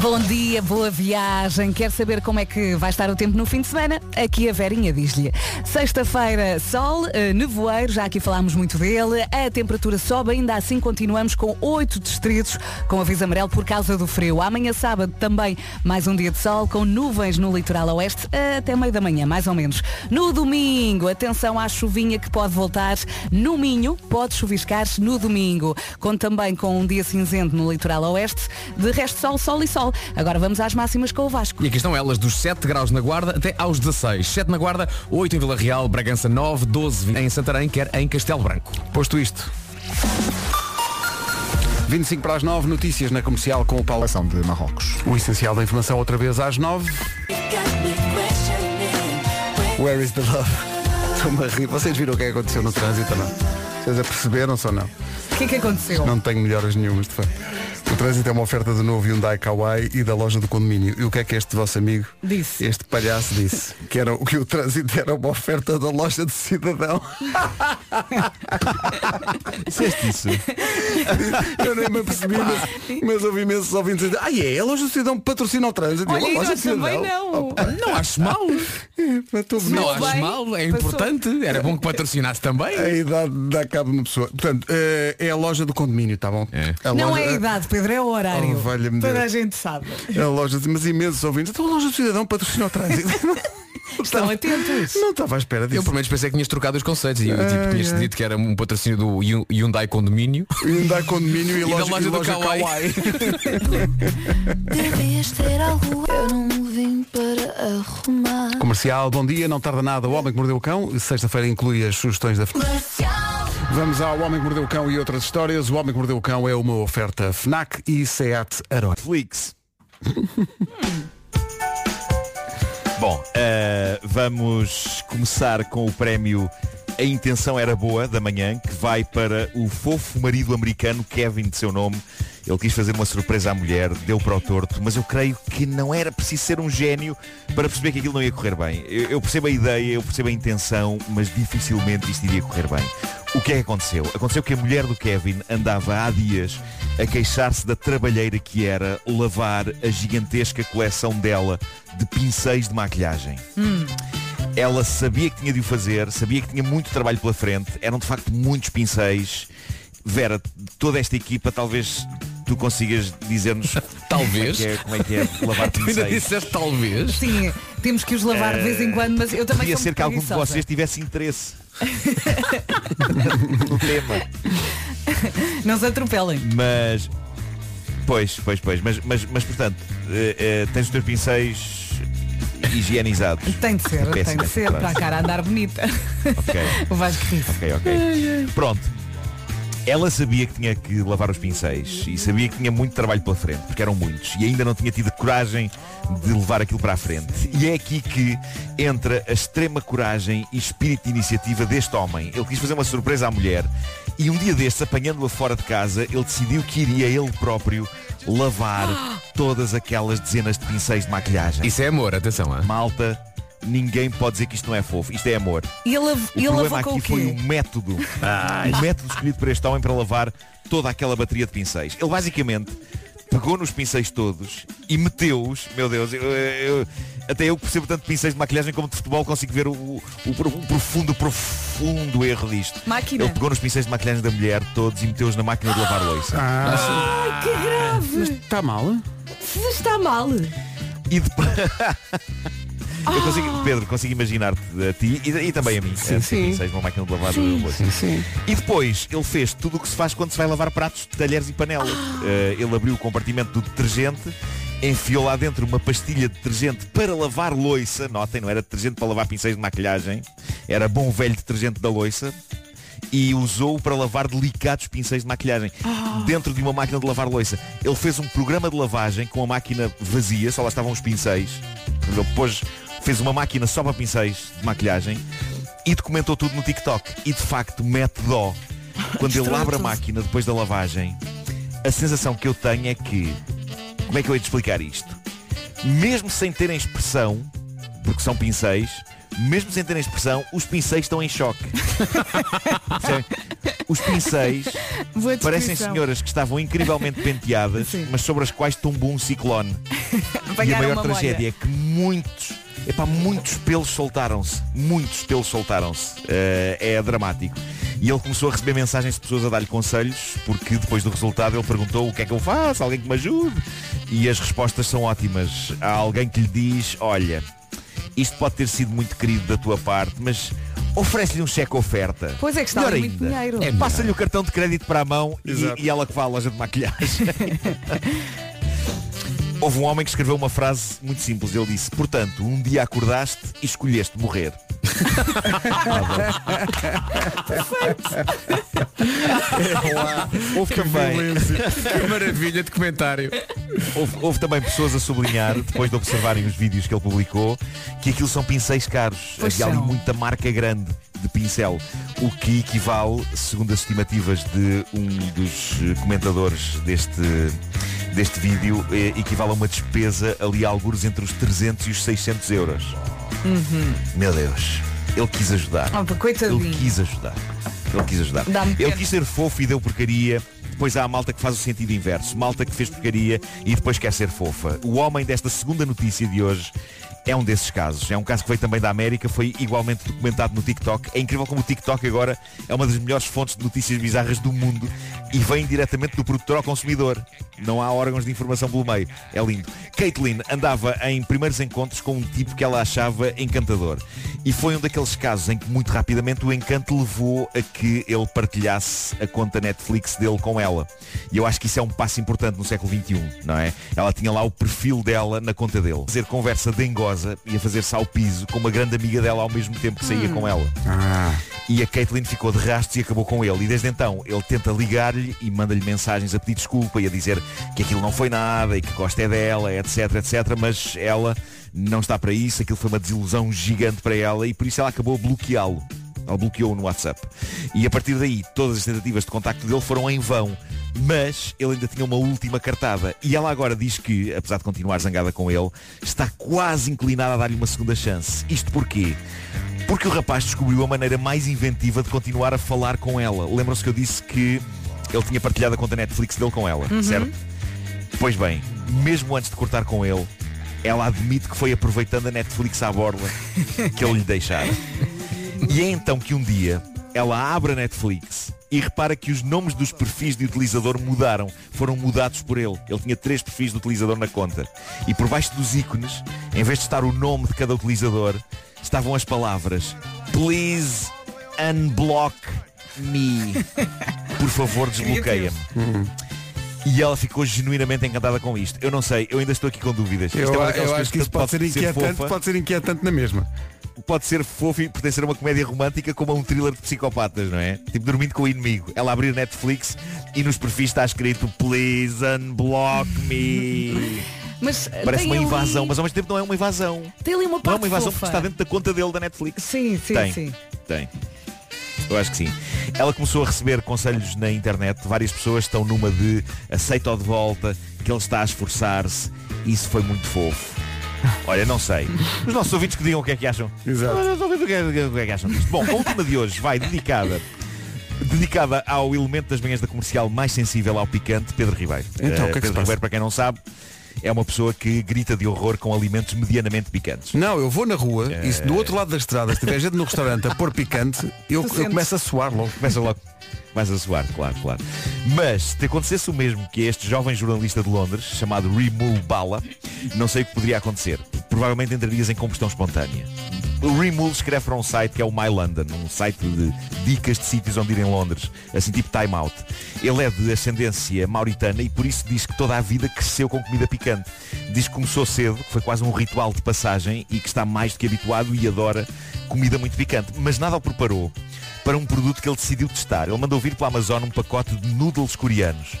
Bom dia, boa viagem. Quer saber como é que vai estar o tempo no fim de semana? Aqui a Verinha diz-lhe. Sexta-feira, sol, eh, nevoeiro, já aqui falámos muito dele. A temperatura sobe, ainda assim continuamos com oito distritos com aviso amarelo por causa do frio. Amanhã sábado também mais um dia de sol com nuvens no litoral oeste até meio da manhã, mais ou menos. No domingo, atenção à chuvinha que pode voltar no Minho, pode chuviscar no domingo. Com também com um dia cinzento no litoral oeste. De resto, sol, sol e sol. Agora vamos às máximas com o Vasco. E aqui estão elas, dos 7 graus na Guarda até aos 16. 7 na Guarda, 8 em Vila Real, Bragança 9, 12 em Santarém, quer em Castelo Branco. Posto isto. 25 para as 9, notícias na comercial com o Paulo. Seleção de Marrocos. O essencial da informação outra vez às 9. Where is the love? Estou-me a rir. Vocês viram o que é que aconteceu no trânsito ou não? Vocês a perceberam-se ou não? O que é que aconteceu? Não tenho melhoras nenhumas, de facto. O trânsito é uma oferta do novo Hyundai Kauai e da loja do condomínio. E o que é que este vosso amigo, Disse. este palhaço, disse? Que, era, que o trânsito era uma oferta da loja de cidadão. Disseste isso? Eu nem me apercebi, mas, mas ouvi imensos ouvintes dizer, ah, é, a loja de cidadão patrocina o trânsito. Olha, a loja de também cidadão. não. Não acho mal. É. Não bem, acho mal, é passou. importante. Era bom que patrocinasse também. A idade dá cabo de uma pessoa. Portanto, eh, é a loja do condomínio, tá bom? É. A Não loja- é a idade, Pedro, é o horário. Oh, valha-me Toda Deus. a gente sabe. A loja, mas imensos ouvintes. Então a loja do cidadão patrocina o trânsito. Estão atentos. Não estava à espera disso. Eu pelo menos pensei que tinhas trocado os conceitos e eu, tipo, tinhas ai. dito que era um patrocínio do Hyun- Hyundai Condomínio. Hyundai condomínio e, E da loja, loja e do loja Kauai. Devias ter algo, eu não vim para arrumar. Comercial, bom dia, não tarda nada. O Homem que Mordeu o Cão. Sexta-feira inclui as sugestões da Vamos ao Homem que Mordeu o Cão e outras histórias. O Homem que Mordeu o Cão é uma oferta FNAC e SEAT Arona. Netflix. Bom, eh, vamos começar com o prémio A Intenção Era Boa da manhã, que vai para o fofo marido americano Kevin de seu nome. Ele quis fazer uma surpresa à mulher, deu para o torto, mas eu creio que não era preciso ser um gênio para perceber que aquilo não ia correr bem. Eu, eu percebo a ideia, eu percebo a intenção, mas dificilmente isto iria correr bem. O que é que aconteceu? Aconteceu que a mulher do Kevin andava há dias a queixar-se da trabalheira que era lavar a gigantesca coleção dela de pincéis de maquilhagem. Ela sabia que tinha de o fazer, sabia que tinha muito trabalho pela frente, eram de facto muitos pincéis. Vera, toda esta equipa, talvez tu consigas dizer-nos Talvez. como é que é, como é, que é lavar Tu ainda pincéis. disseste talvez. Sim, temos que os lavar de vez em quando, mas eu também Podia ser que algum de vocês tivesse interesse no tema. Não se atropelem. Mas Pois, pois, pois. Mas, mas, mas portanto, eh, eh, tens os teus pincéis higienizados. Tem de ser, tem de ser, claro. para a cara andar bonita. Ok. O Vasco ri Ok, ok. Pronto. Ela sabia que tinha que lavar os pincéis e sabia que tinha muito trabalho pela frente, porque eram muitos, e ainda não tinha tido coragem de levar aquilo para a frente. E é aqui que entra a extrema coragem e espírito de iniciativa deste homem. Ele quis fazer uma surpresa à mulher e um dia destes, apanhando-a fora de casa, ele decidiu que iria ele próprio lavar todas aquelas dezenas de pincéis de maquilhagem. Isso é amor, atenção. Hein? Malta, ninguém pode dizer que isto não é fofo. Isto é amor. E ele, O ele problema aqui o foi o método. O método escolhido por este homem para lavar toda aquela bateria de pincéis. Ele basicamente pegou nos pincéis todos e meteu-os, meu Deus, eu- eu- até eu que percebo tanto de pincéis de maquilhagem como de futebol consigo ver o, o- o pro- o profundo, profundo erro disto. Máquina. Ele pegou nos pincéis de maquilhagem da mulher todos e meteu-os na máquina de lavar louça. Ah, Que grave! está mal? Está mal. E depois... Eu consigo, Pedro, consigo imaginar-te a ti e, e também a mim. Sim, a sim. pincéis numa máquina de lavar louça. Sim, sim. E depois ele fez tudo o que se faz quando se vai lavar pratos, talheres e panelas. Eh, ele abriu o compartimento do detergente, enfiou lá dentro uma pastilha de detergente para lavar loiça. Notem, não era detergente para lavar pincéis de maquilhagem, era bom velho detergente da loiça. E usou para lavar delicados pincéis de maquilhagem dentro de uma máquina de lavar loiça. Ele fez um programa de lavagem com a máquina vazia, só lá estavam os pincéis. Ele pôs, fez uma máquina só para pincéis de maquilhagem e documentou tudo no TikTok. E de facto mete dó. Quando ele abre a máquina depois da lavagem, a sensação que eu tenho é que. Como é que eu hei de explicar isto? Mesmo sem terem expressão, porque são pincéis, mesmo sem terem expressão, os pincéis estão em choque. Os pincéis parecem senhoras que estavam incrivelmente penteadas, Sim. mas sobre as quais tombou um ciclone. E a maior tragédia molha. é que muitos, epá, muitos pelos soltaram-se. Muitos pelos soltaram-se. Eh, é dramático. E ele começou a receber mensagens de pessoas a dar-lhe conselhos, porque depois do resultado ele perguntou o que é que eu faço, alguém que me ajude. E as respostas são ótimas. Há alguém que lhe diz, olha, isto pode ter sido muito querido da tua parte, mas oferece-lhe um cheque oferta. Pois é que está muito dinheiro. É, Passa-lhe o cartão de crédito para a mão e, e ela que vai à loja de maquilhagem. Houve um homem que escreveu uma frase muito simples. Ele disse, portanto, um dia acordaste e escolheste morrer. Houve também, Que maravilha de comentário. houve, houve também pessoas a sublinhar, depois de observarem os vídeos que ele publicou, que aquilo são pincéis caros. Pois Havia ali são. muita marca grande de pincel, o que equivale, segundo as estimativas de um dos comentadores deste, deste vídeo, eh, equivale a uma despesa ali a alguns entre os 300 e os 600 euros. Meu Deus, ele quis ajudar. Pá, Ele quis ajudar. Ele quis ajudar. Ele quis ser fofo e deu porcaria. Depois há a malta que faz o sentido inverso. Malta que fez porcaria e depois quer ser fofa. O homem desta segunda notícia de hoje é um desses casos. É um caso que veio também da América, foi igualmente documentado no TikTok. É incrível como o TikTok agora é uma das melhores fontes de notícias bizarras do mundo e vem diretamente do produtor ao consumidor. Não há órgãos de informação pelo meio. É lindo. Caitlyn andava em primeiros encontros com um tipo que ela achava encantador. E foi um daqueles casos em que muito rapidamente o encanto levou a que ele partilhasse a conta Netflix dele com ela. E eu acho que isso é um passo importante no século XXI, não é? Ela tinha lá o perfil dela na conta dele. Fazer conversa dengosa e a fazer-se ao piso com uma grande amiga dela ao mesmo tempo que saía com ela. Ah, E a Caitlyn ficou de rastros e acabou com ele. E desde então ele tenta ligar-lhe e manda-lhe mensagens a pedir desculpa e a dizer que aquilo não foi nada e que gosta é dela, etc, etc. Mas ela não está para isso, aquilo foi uma desilusão gigante para ela e por isso ela acabou a bloqueá-lo. Ela bloqueou-o no WhatsApp. E a partir daí, todas as tentativas de contacto dele foram em vão. Mas ele ainda tinha uma última cartada. E ela agora diz que, apesar de continuar zangada com ele, está quase inclinada a dar-lhe uma segunda chance. Isto porquê? Porque o rapaz descobriu a maneira mais inventiva de continuar a falar com ela. Lembram-se que eu disse que ele tinha partilhado a conta Netflix dele com ela, certo? Pois bem, mesmo antes de cortar com ele, ela admite que foi aproveitando a Netflix à borla que ele lhe deixara. E é então que um dia ela abre a Netflix e repara que os nomes dos perfis de utilizador mudaram, foram mudados por ele. Ele tinha três perfis de utilizador na conta. E por baixo dos ícones, em vez de estar o nome de cada utilizador, estavam as palavras Please unblock me. Por favor, desbloqueia-me. E ela ficou genuinamente encantada com isto. Eu não sei, eu ainda estou aqui com dúvidas. Eu, é eu acho que isso pode ser inquietante, fofa, pode ser inquietante na mesma. pode ser fofo e pertencer a uma comédia romântica como a um thriller de psicopatas, não é? Tipo dormindo com o inimigo. Ela abrir Netflix e nos perfis está escrito Please unblock me. Mas eh, Parece uma ali- invasão, mas ao mesmo tempo não é uma invasão. Tem ali uma Não é parte uma invasão fofa. porque está dentro da conta dele da Netflix. Sim, sim, Tem. sim. Tem. Eu acho que sim. Ela começou a receber conselhos na internet. Várias pessoas estão numa de aceita-o de volta, que ele está a esforçar-se. Isso foi muito fofo. Olha, não sei. Os nossos ouvintes que digam o que é que acham. Exato. Os nossos ouvintes o que é- o que é que acham disto. Bom, a última de hoje vai dedicada dedicada ao elemento das manhãs da comercial mais sensível ao picante, Pedro Ribeiro. Então, o que é que Pedro? Ribeiro, para quem não sabe, é uma pessoa que grita de horror com alimentos medianamente picantes. Não, eu vou na rua e É. se do outro lado da estrada, se tiver gente no restaurante a pôr picante, eu, eu começo a suar logo. Começa logo. Vais a suar, claro, claro. Mas se te acontecesse o mesmo que este jovem jornalista de Londres, chamado Remul Bala, não sei o que poderia acontecer. Provavelmente entrarias em combustão espontânea. O escreve para um site que é o My London, um site de dicas de sítios onde ir em Londres, assim tipo time out. Ele é de ascendência mauritana e por isso diz que toda a vida cresceu com comida picante. Diz que começou cedo, que foi quase um ritual de passagem e que está mais do que habituado e adora comida muito picante. Mas nada o preparou para um produto que ele decidiu testar. Ele mandou vir pela Amazon um pacote de noodles coreanos.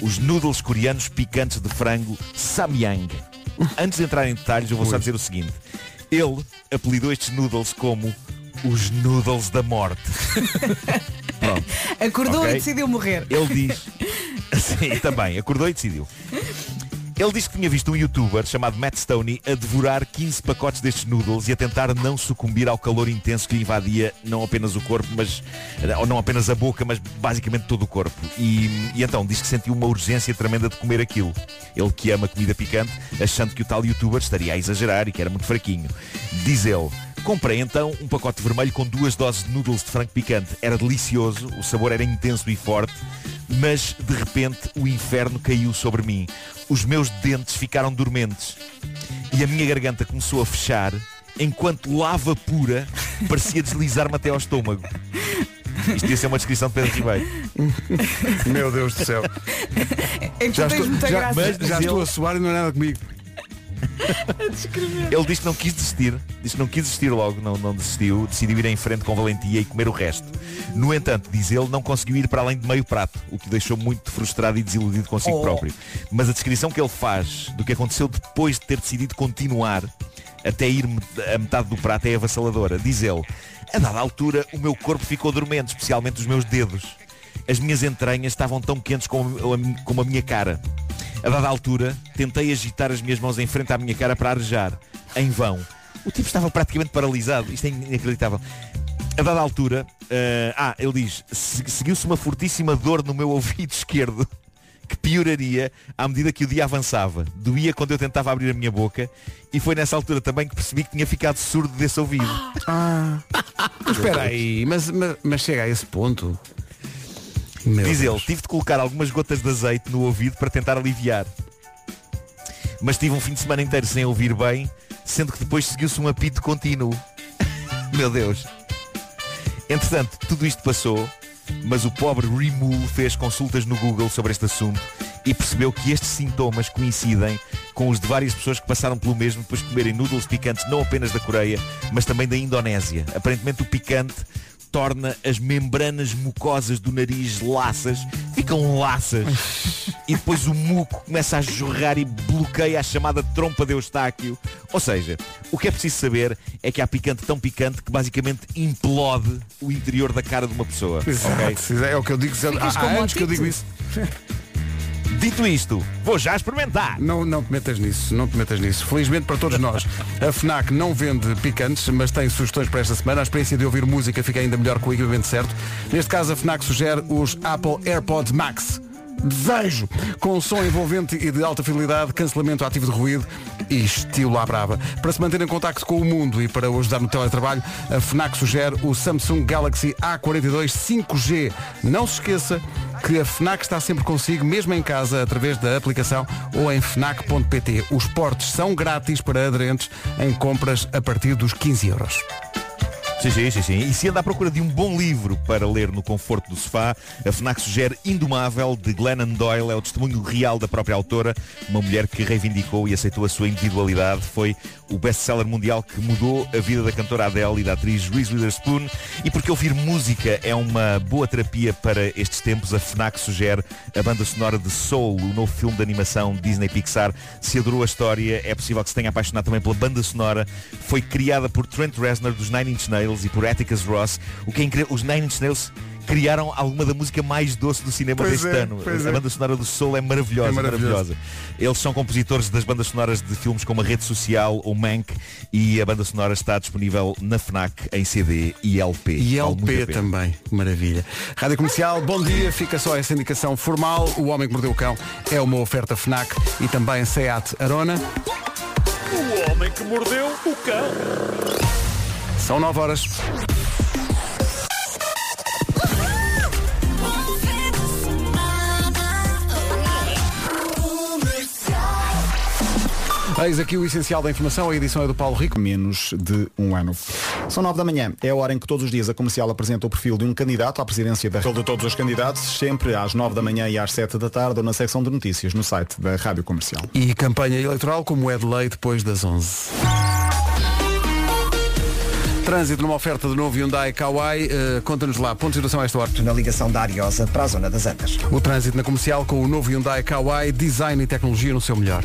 Os noodles coreanos picantes de frango Samyang. Antes de entrar em detalhes, eu vou só dizer o seguinte. Ele apelidou estes noodles como os noodles da morte. Pronto. Acordou Ok. e decidiu morrer. Ele diz. Sim, também. Acordou e decidiu. Ele diz que tinha visto um youtuber chamado Matt Stoney a devorar 15 pacotes destes noodles e a tentar não sucumbir ao calor intenso que lhe invadia não apenas o corpo, mas ou não apenas a boca, mas basicamente todo o corpo. E, e então diz que sentiu uma urgência tremenda de comer aquilo. Ele que ama comida picante, achando que o tal youtuber estaria a exagerar e que era muito fraquinho. Diz ele. Comprei então um pacote vermelho com duas doses de noodles de frango picante. Era delicioso, o sabor era intenso e forte, mas de repente o inferno caiu sobre mim. Os meus dentes ficaram dormentes e a minha garganta começou a fechar enquanto lava pura parecia deslizar-me até ao estômago. Isto ia ser uma descrição de Pedro Ribeiro. Meu Deus do céu. É que Já, estou, muita já, graça. mas- já ele- estou a suar e não é nada comigo. Ele disse que não quis desistir, disse que não quis desistir logo, não, não desistiu, decidiu ir em frente com valentia e comer o resto. No entanto, diz ele, não conseguiu ir para além de meio prato, o que deixou muito frustrado e desiludido consigo Oh. próprio. Mas a descrição que ele faz do que aconteceu depois de ter decidido continuar até ir a metade do prato é avassaladora. Diz ele, a dada altura o meu corpo ficou dormente, especialmente os meus dedos. As minhas entranhas estavam tão quentes como a minha cara. A dada altura, tentei agitar as minhas mãos em frente à minha cara para arejar. Em vão. O tipo estava praticamente paralisado. Isto é inacreditável. A dada altura, eh, ah, ele diz, "Se- seguiu-se uma fortíssima dor no meu ouvido esquerdo que pioraria à medida que o dia avançava. Doía quando eu tentava abrir a minha boca e foi nessa altura também que percebi que tinha ficado surdo desse ouvido. Mas Espera aí, mas, mas, mas chega a esse ponto. Meu Diz ele, Deus. tive de colocar algumas gotas de azeite no ouvido para tentar aliviar. Mas tive um fim de semana inteiro sem ouvir bem, sendo que depois seguiu-se um apito contínuo. Meu Deus. Entretanto, tudo isto passou, mas o pobre Remul fez consultas no Google sobre este assunto e percebeu que estes sintomas coincidem com os de várias pessoas que passaram pelo mesmo depois de comerem noodles picantes não apenas da Coreia, mas também da Indonésia. Aparentemente o picante torna as membranas mucosas do nariz laças, ficam laças. E depois o muco começa a jorrar e bloqueia a chamada trompa de Eustáquio. Ou seja, o que é preciso saber é que há picante tão picante que basicamente implode o interior da cara de uma pessoa. Exato, é o que eu digo. Há, anos que eu digo isso. Dito isto, vou já experimentar. Não, não te metas nisso, não te metas nisso. Felizmente para todos nós, a FNAC não vende picantes, mas tem sugestões para esta semana. A experiência de ouvir música fica ainda melhor com o equipamento certo. Neste caso, a FNAC sugere os Apple AirPods Max. Desejo! Com som envolvente e de alta fidelidade, cancelamento ativo de ruído e estilo à brava. Para se manter em contacto com o mundo e para ajudar no teletrabalho, a FNAC sugere o Samsung Galaxy A42 5G. Não se esqueça que a FNAC está sempre consigo, mesmo em casa, através da aplicação ou em FNAC.pt. Os portes são grátis para aderentes em compras a partir dos 15 euros. Sim, sim, sim, sim. E se anda à procura de um bom livro para ler no conforto do sofá, a FNAC sugere Indomável, de Glennon Doyle. É o testemunho real da própria autora, uma mulher que reivindicou e aceitou a sua individualidade. Foi o best-seller mundial que mudou a vida da cantora Adele e da atriz Reese Witherspoon. E porque ouvir música é uma boa terapia para estes tempos, a FNAC sugere a banda sonora de Soul, o novo filme de animação Disney Pixar. Se adorou a história, é possível que se tenha apaixonado também pela banda sonora. Foi criada por Trent Reznor dos Nine Inch Nails e por Atticus Ross. O que é incrível, os Nine Inch Nails criaram alguma da música mais doce do cinema Pois deste é, ano. a é. banda sonora do Soul é maravilhosa, É maravilhoso. maravilhosa. Eles são compositores das bandas sonoras de filmes como A Rede Social ou Mank e a banda sonora está disponível na FNAC em CD e LP. E LP também, maravilha. Rádio Comercial, bom dia, fica só essa indicação formal. O Homem que Mordeu o Cão é uma oferta FNAC e também Seat Arona. O homem que mordeu o cão. São 9 horas. Eis aqui o essencial da informação, a edição é do Paulo Rico. Menos de um ano. São nove da manhã. É a hora em que todos os dias a comercial apresenta o perfil de um candidato à presidência da de todos os candidatos, sempre às nove da manhã e às sete da tarde ou na secção de notícias no site da Rádio Comercial. E campanha eleitoral como é de lei depois das 11. Trânsito numa oferta do novo Hyundai Kauai. Eh, Conta-nos lá, ponto de situação a esta hora. Na ligação da Ariosa para a zona das Antas. O trânsito na comercial com o novo Hyundai Kauai, design e tecnologia no seu melhor.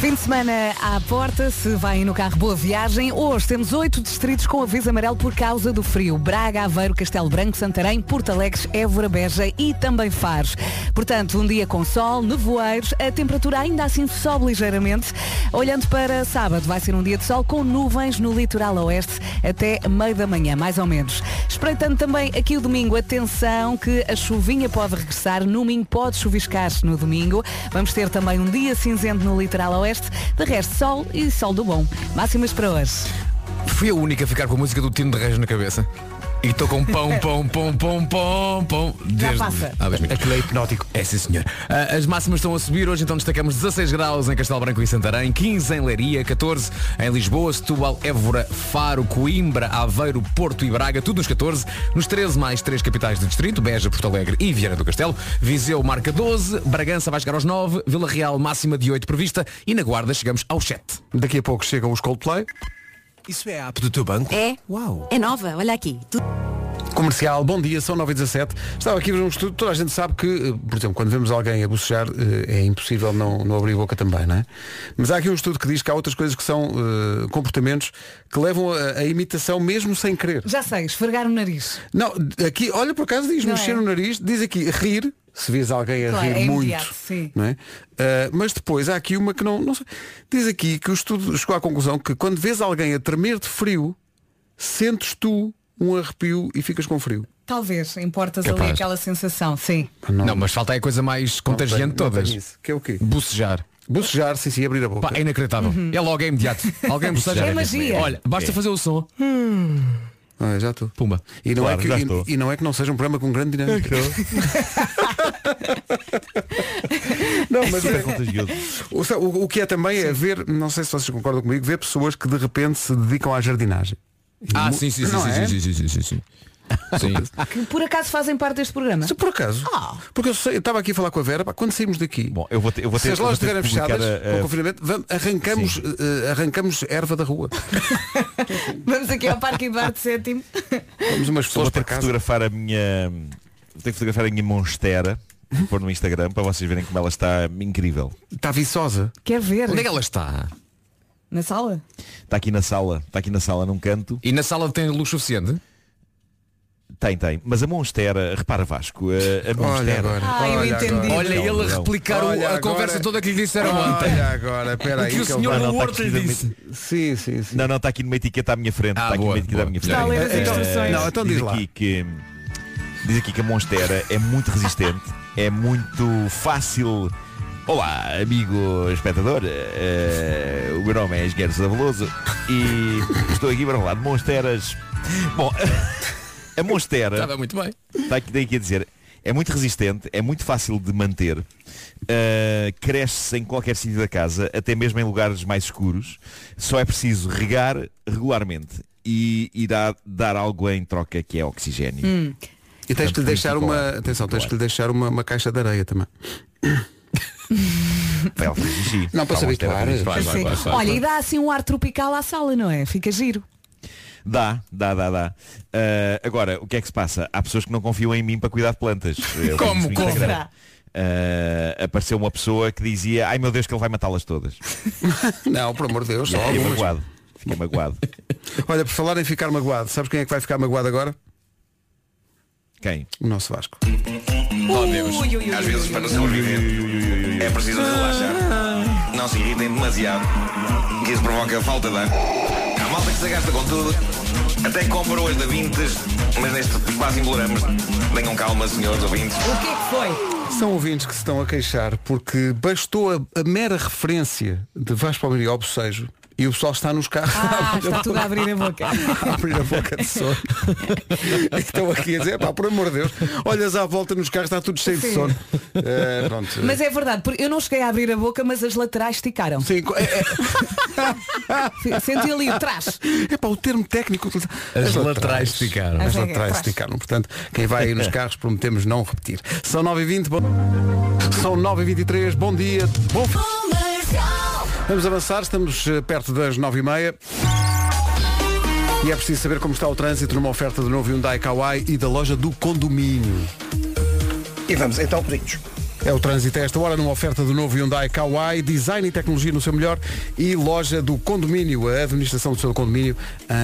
Fim de semana à porta, se vai no carro, boa viagem. Hoje temos oito distritos com aviso amarelo por causa do frio. Braga, Aveiro, Castelo Branco, Santarém, Porto Évora, Beja e também Faros. Portanto, um dia com sol, nevoeiros, a temperatura ainda assim sobe ligeiramente. Olhando para sábado, vai ser um dia de sol com nuvens no litoral oeste até meio da manhã, mais ou menos. Espreitando também aqui o domingo, atenção que a chuvinha pode regressar, no domingo pode chuviscar no domingo. Vamos ter também um dia cinzento no litoral oeste, de resto sol e sol do bom. Máximas para hoje. Fui a única a ficar com a música do Tino de Reis na cabeça. E estou com pão, pão, pão, pão, pão, pão. Desde... passa. Há dois minutos. Aquele é hipnótico. É sim senhor. Ah, as máximas estão a subir. Hoje então destacamos 16 graus em Castelo Branco e Santarém, 15 em Leiria, 14 em Lisboa, Setúbal, Évora, Faro, Coimbra, Aveiro, Porto e Braga, tudo nos 14. Nos 13 mais 3 capitais de distrito, Beja, Porto Alegre e Viana do Castelo. Viseu marca 12, Bragança vai chegar aos 9, Vila Real máxima de 8 prevista e na Guarda chegamos aos 7. Daqui a pouco chegam os Coldplay. Isso é a app do teu banco? É. Uau. É nova, olha aqui. Tu- Comercial, bom dia, são 9 e 17 Estava aqui a ver um estudo, toda a gente sabe que, eh, por exemplo, quando vemos alguém a bocejar, eh, é impossível não, não abrir boca também, não é? Mas há aqui um estudo que diz que há outras coisas que são eh, comportamentos que levam a, a imitação mesmo sem querer. Já sei, esfregar o nariz. Não, aqui, olha por acaso diz Não mexer é? no nariz, diz aqui rir, se vês alguém a Claro, rir é muito, imediato, sim. não é? Ah, mas depois há aqui uma que não, não sei. Diz aqui que o estudo chegou à conclusão que quando vês alguém a tremer de frio, sentes tu um arrepio e ficas com frio. Talvez, importas Capaz. ali aquela sensação, sim. Não, mas falta aí a coisa mais contagiante de não todas. isso. Que é o quê? Bucejar. Bucejar, sim, sim, abrir a boca. Pá, é inacreditável. É logo, é imediato. Alguém boceja. É magia. Olha, basta fazer o som. Ah, já estou. Pumba. E não, Claro, é que, já e- estou. e, não é que não seja um programa com grande dinâmica. não, mas é, o, o- que é também é ver, não sei se vocês concordam comigo, ver pessoas que de repente se dedicam à jardinagem. Ah, Mu- sim, sim, sim, sim, é? sim, sim, sim, sim, sim. Sim. Que por acaso fazem parte deste programa. Se por acaso. Porque eu estava aqui a falar com a Vera, pá, quando saímos daqui, Bom, eu vou ter, eu vou ter, se as lojas estiverem de fechadas a- com a- o confinamento, vamos- arrancamos, eh, arrancamos erva da rua. Vamos aqui ao Parque Eduardo VII. Vamos umas pessoas para casa. fotografar a minha. Vou ter que fotografar a minha monstera pôr no Instagram para vocês verem como ela está incrível. Está viçosa. Quer ver? Onde é que ela está? Na sala? Está aqui na sala, está aqui na sala num canto. E na sala tem luz suficiente? Tem, tem. Mas a monstera, repara Vasco, a, a Olha monstera. agora. Ah, eu olha entendi. agora. Olha ele replicar o- Olha a agora. conversa toda que lhe disseram ontem. Olha agora, espera O aí. que o que senhor ele Não, no Horto lhe está disse. Sim, sim, sim. Não, não, está aqui numa etiqueta à minha frente. Ah, está aqui boa, numa etiqueta à boa. minha Está a frente. ler as Eh, instruções. Não, então diz lá. aqui que diz aqui que a monstera é muito resistente, é muito fácil. Olá, amigo espectador, eh, o meu nome é Esguero Veloso e estou aqui para falar de monsteras. Bom, a monstera Estava muito bem. está aqui, tem aqui a dizer, é muito resistente, é muito fácil de manter, uh, cresce em qualquer sítio da casa, até mesmo em lugares mais escuros, só é preciso regar regularmente. e irá dar algo em troca que é oxigênio. Hum. E tens que lhe deixar uma. Atenção, tens que lhe deixar uma, uma caixa de areia também. Não, para se habituar. Olha, e dá assim um ar tropical à sala, não é? Fica giro. Dá, dá, dá, dá. Ah, agora, o que é que se passa? Há pessoas que não confiam em mim para cuidar de plantas. Eu Como, como? Será? Ah, apareceu uma pessoa que dizia ai meu Deus que ele vai matá-las todas. Não, por amor de Deus, só fiquei algumas. magoado. Fiquei magoado. Olha, por falar em ficar magoado, sabes quem é que vai ficar magoado agora? Quem? O nosso Vasco. Oh Deus. Ui, ui, ui, Às vezes, para sobreviver, é preciso relaxar. Não se irritem demasiado, que isso provoca falta de ar. Há malta que se gasta com tudo, até compra hoje da Vintes, mas neste quase emboloramos. Tenham calma, senhores ouvintes. O que é que foi? São ouvintes que se estão a queixar porque bastou a, a mera referência de Vasco Palmeiras ao bocejo e o pessoal está nos carros Ah, a abrir a está tudo a abrir a boca. a abrir a boca de sono. E Estão aqui a dizer, pá, por amor de Deus, olhas à volta nos carros, está tudo cheio de Sim. sono. Eh, pronto. Mas é verdade, porque eu não cheguei a abrir a boca, mas as laterais esticaram. Sim, é, é, Senti ali o trás. é pá, o termo técnico. As laterais esticaram. As As laterais esticaram. Portanto, quem vai aí nos carros prometemos não repetir. São 9h20, bom... São 9h23, bom dia, bom Vamos avançar, estamos eh, perto das 9h30. E é preciso saber como está o trânsito numa oferta do novo Hyundai Kauai e da loja do condomínio. E vamos então, Pedrinhos. É o trânsito a esta hora numa oferta do novo Hyundai Kauai, design e tecnologia no seu melhor e loja do condomínio, a administração do seu condomínio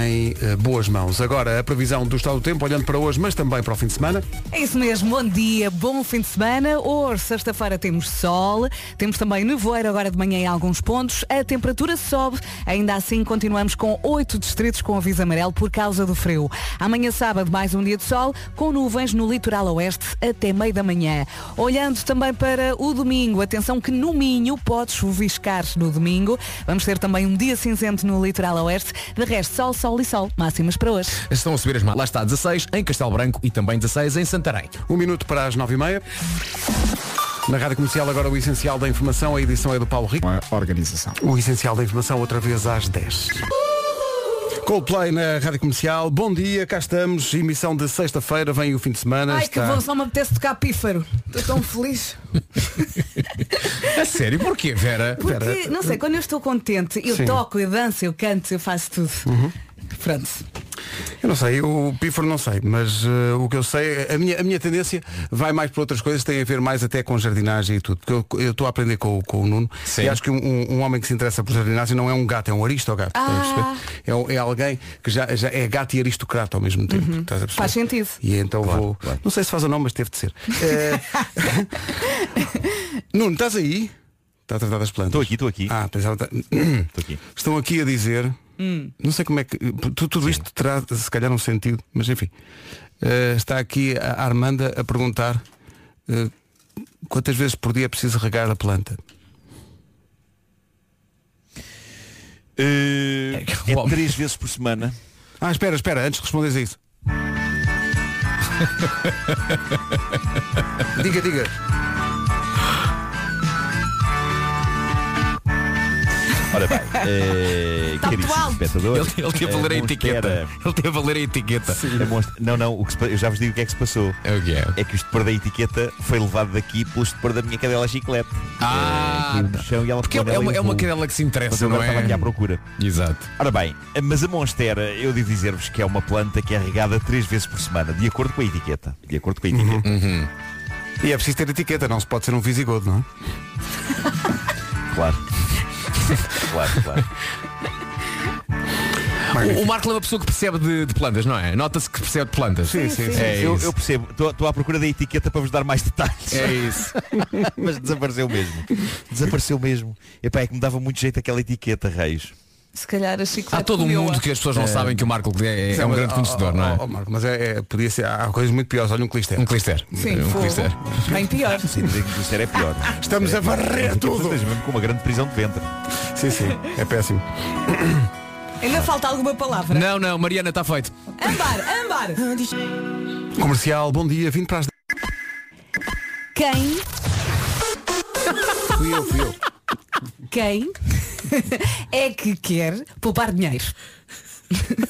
em eh, boas mãos. Agora a previsão do estado do tempo, olhando para hoje, mas também para o fim de semana. É isso mesmo, bom dia, bom fim de semana. Hoje, sexta-feira, temos sol, temos também nevoeiro agora de manhã em alguns pontos. A temperatura sobe, ainda assim continuamos com oito distritos com aviso amarelo por causa do frio. Amanhã, sábado, mais um dia de sol, com nuvens no litoral oeste até meio da manhã. Olhando também para o domingo, atenção que no Minho pode chuviscar no domingo. Vamos ter também um dia cinzento no litoral oeste. De resto, sol, sol e sol. Máximas para hoje. Estão a subir as máximas. Lá está 16 em Castelo Branco e também 16 em Santarém. Um minuto para as nove e meia. Na Rádio Comercial agora o essencial da informação, a edição é do Paulo Rico. Uma organização. O essencial da informação outra vez às 10. Coldplay na Rádio Comercial. Bom dia, cá estamos. Emissão de sexta-feira, vem o fim de semana. Ai, que Está- bom, só me apetece tocar pífaro. Estou tão feliz. A sério, porquê, Vera? Porque, não sei, quando eu estou contente, eu Sim. toco, eu danço, eu canto, eu faço tudo. Pronto. Eu não sei, o pífaro não sei, mas eh, o que eu sei, a minha, a minha tendência vai mais para outras coisas, tem a ver mais até com jardinagem e tudo. Porque eu- eu estou a aprender com, o- com o Nuno Sim. e acho que um, um- homem que se interessa por jardinagem não é um gato, é um aristogato. estás a perceber? É, é alguém que já, já é gato e aristocrata ao mesmo tempo. estás a perceber? Faz sentido. E então vou. Não sei se faz ou não, mas teve de ser. Eh, Nuno, estás aí? Está a tratar das plantas. Estou aqui, estou aqui. Ah, pensava. Estou aqui. Estão aqui a dizer. Não sei como é que. tu- Tudo isto terá se calhar um sentido, mas enfim. Eh, está aqui a Armanda a perguntar eh, quantas vezes por dia é preciso regar a planta. Que é homem- três vezes por semana. Ah, espera, espera, antes de responderes a isso. diga, diga. Ora bem, eh, caríssimo atual. espectador. Ele, ele teve a ler a eh, etiqueta. Ele teve a ler a etiqueta. Monst- Não, não, o que se eu já vos digo o que é que se passou. É o que é. É que o estupor da etiqueta foi levado daqui pelo estupor da minha cadela chiclete. Ah, Eh, no chão e ela Porque é nela uma, é uma cadela que se interessa, não agora estava aqui à é? procura. Exato. Ora bem, mas a Monstera, eu devo dizer-vos que é uma planta que é regada três vezes por semana, de acordo com a etiqueta. De acordo com a etiqueta. E é preciso ter etiqueta, não se pode ser um visigodo, não é? Claro. claro, claro. O, o Marco é uma pessoa que percebe de, de plantas, não é? Nota-se que percebe de plantas. Sim, sim, sim. É eu, isso. eu percebo, estou à procura da etiqueta para vos dar mais detalhes. É isso. Mas desapareceu mesmo. Desapareceu mesmo. Epá, é que me dava muito jeito aquela etiqueta, Reis. Se calhar a Chico Há todo um mundo que as pessoas não sabem que o Marco é, é um grande oh, conhecedor, não é? oh, oh, Marco, mas é, é- podia ser, há coisas muito piores, olha um clister. Um clister. Sim, um fogo. clister. Bem pior. Sem dizer que isto era pior. Estamos a varrer tudo. Estás mesmo com uma grande prisão de ventre. Sim, sim, é péssimo. Ainda falta alguma palavra. Não, não, Mariana, está feito. Ambar, ambar. Comercial, bom dia, vim para as Quem, Fui eu, fui eu quem é que quer poupar dinheiro?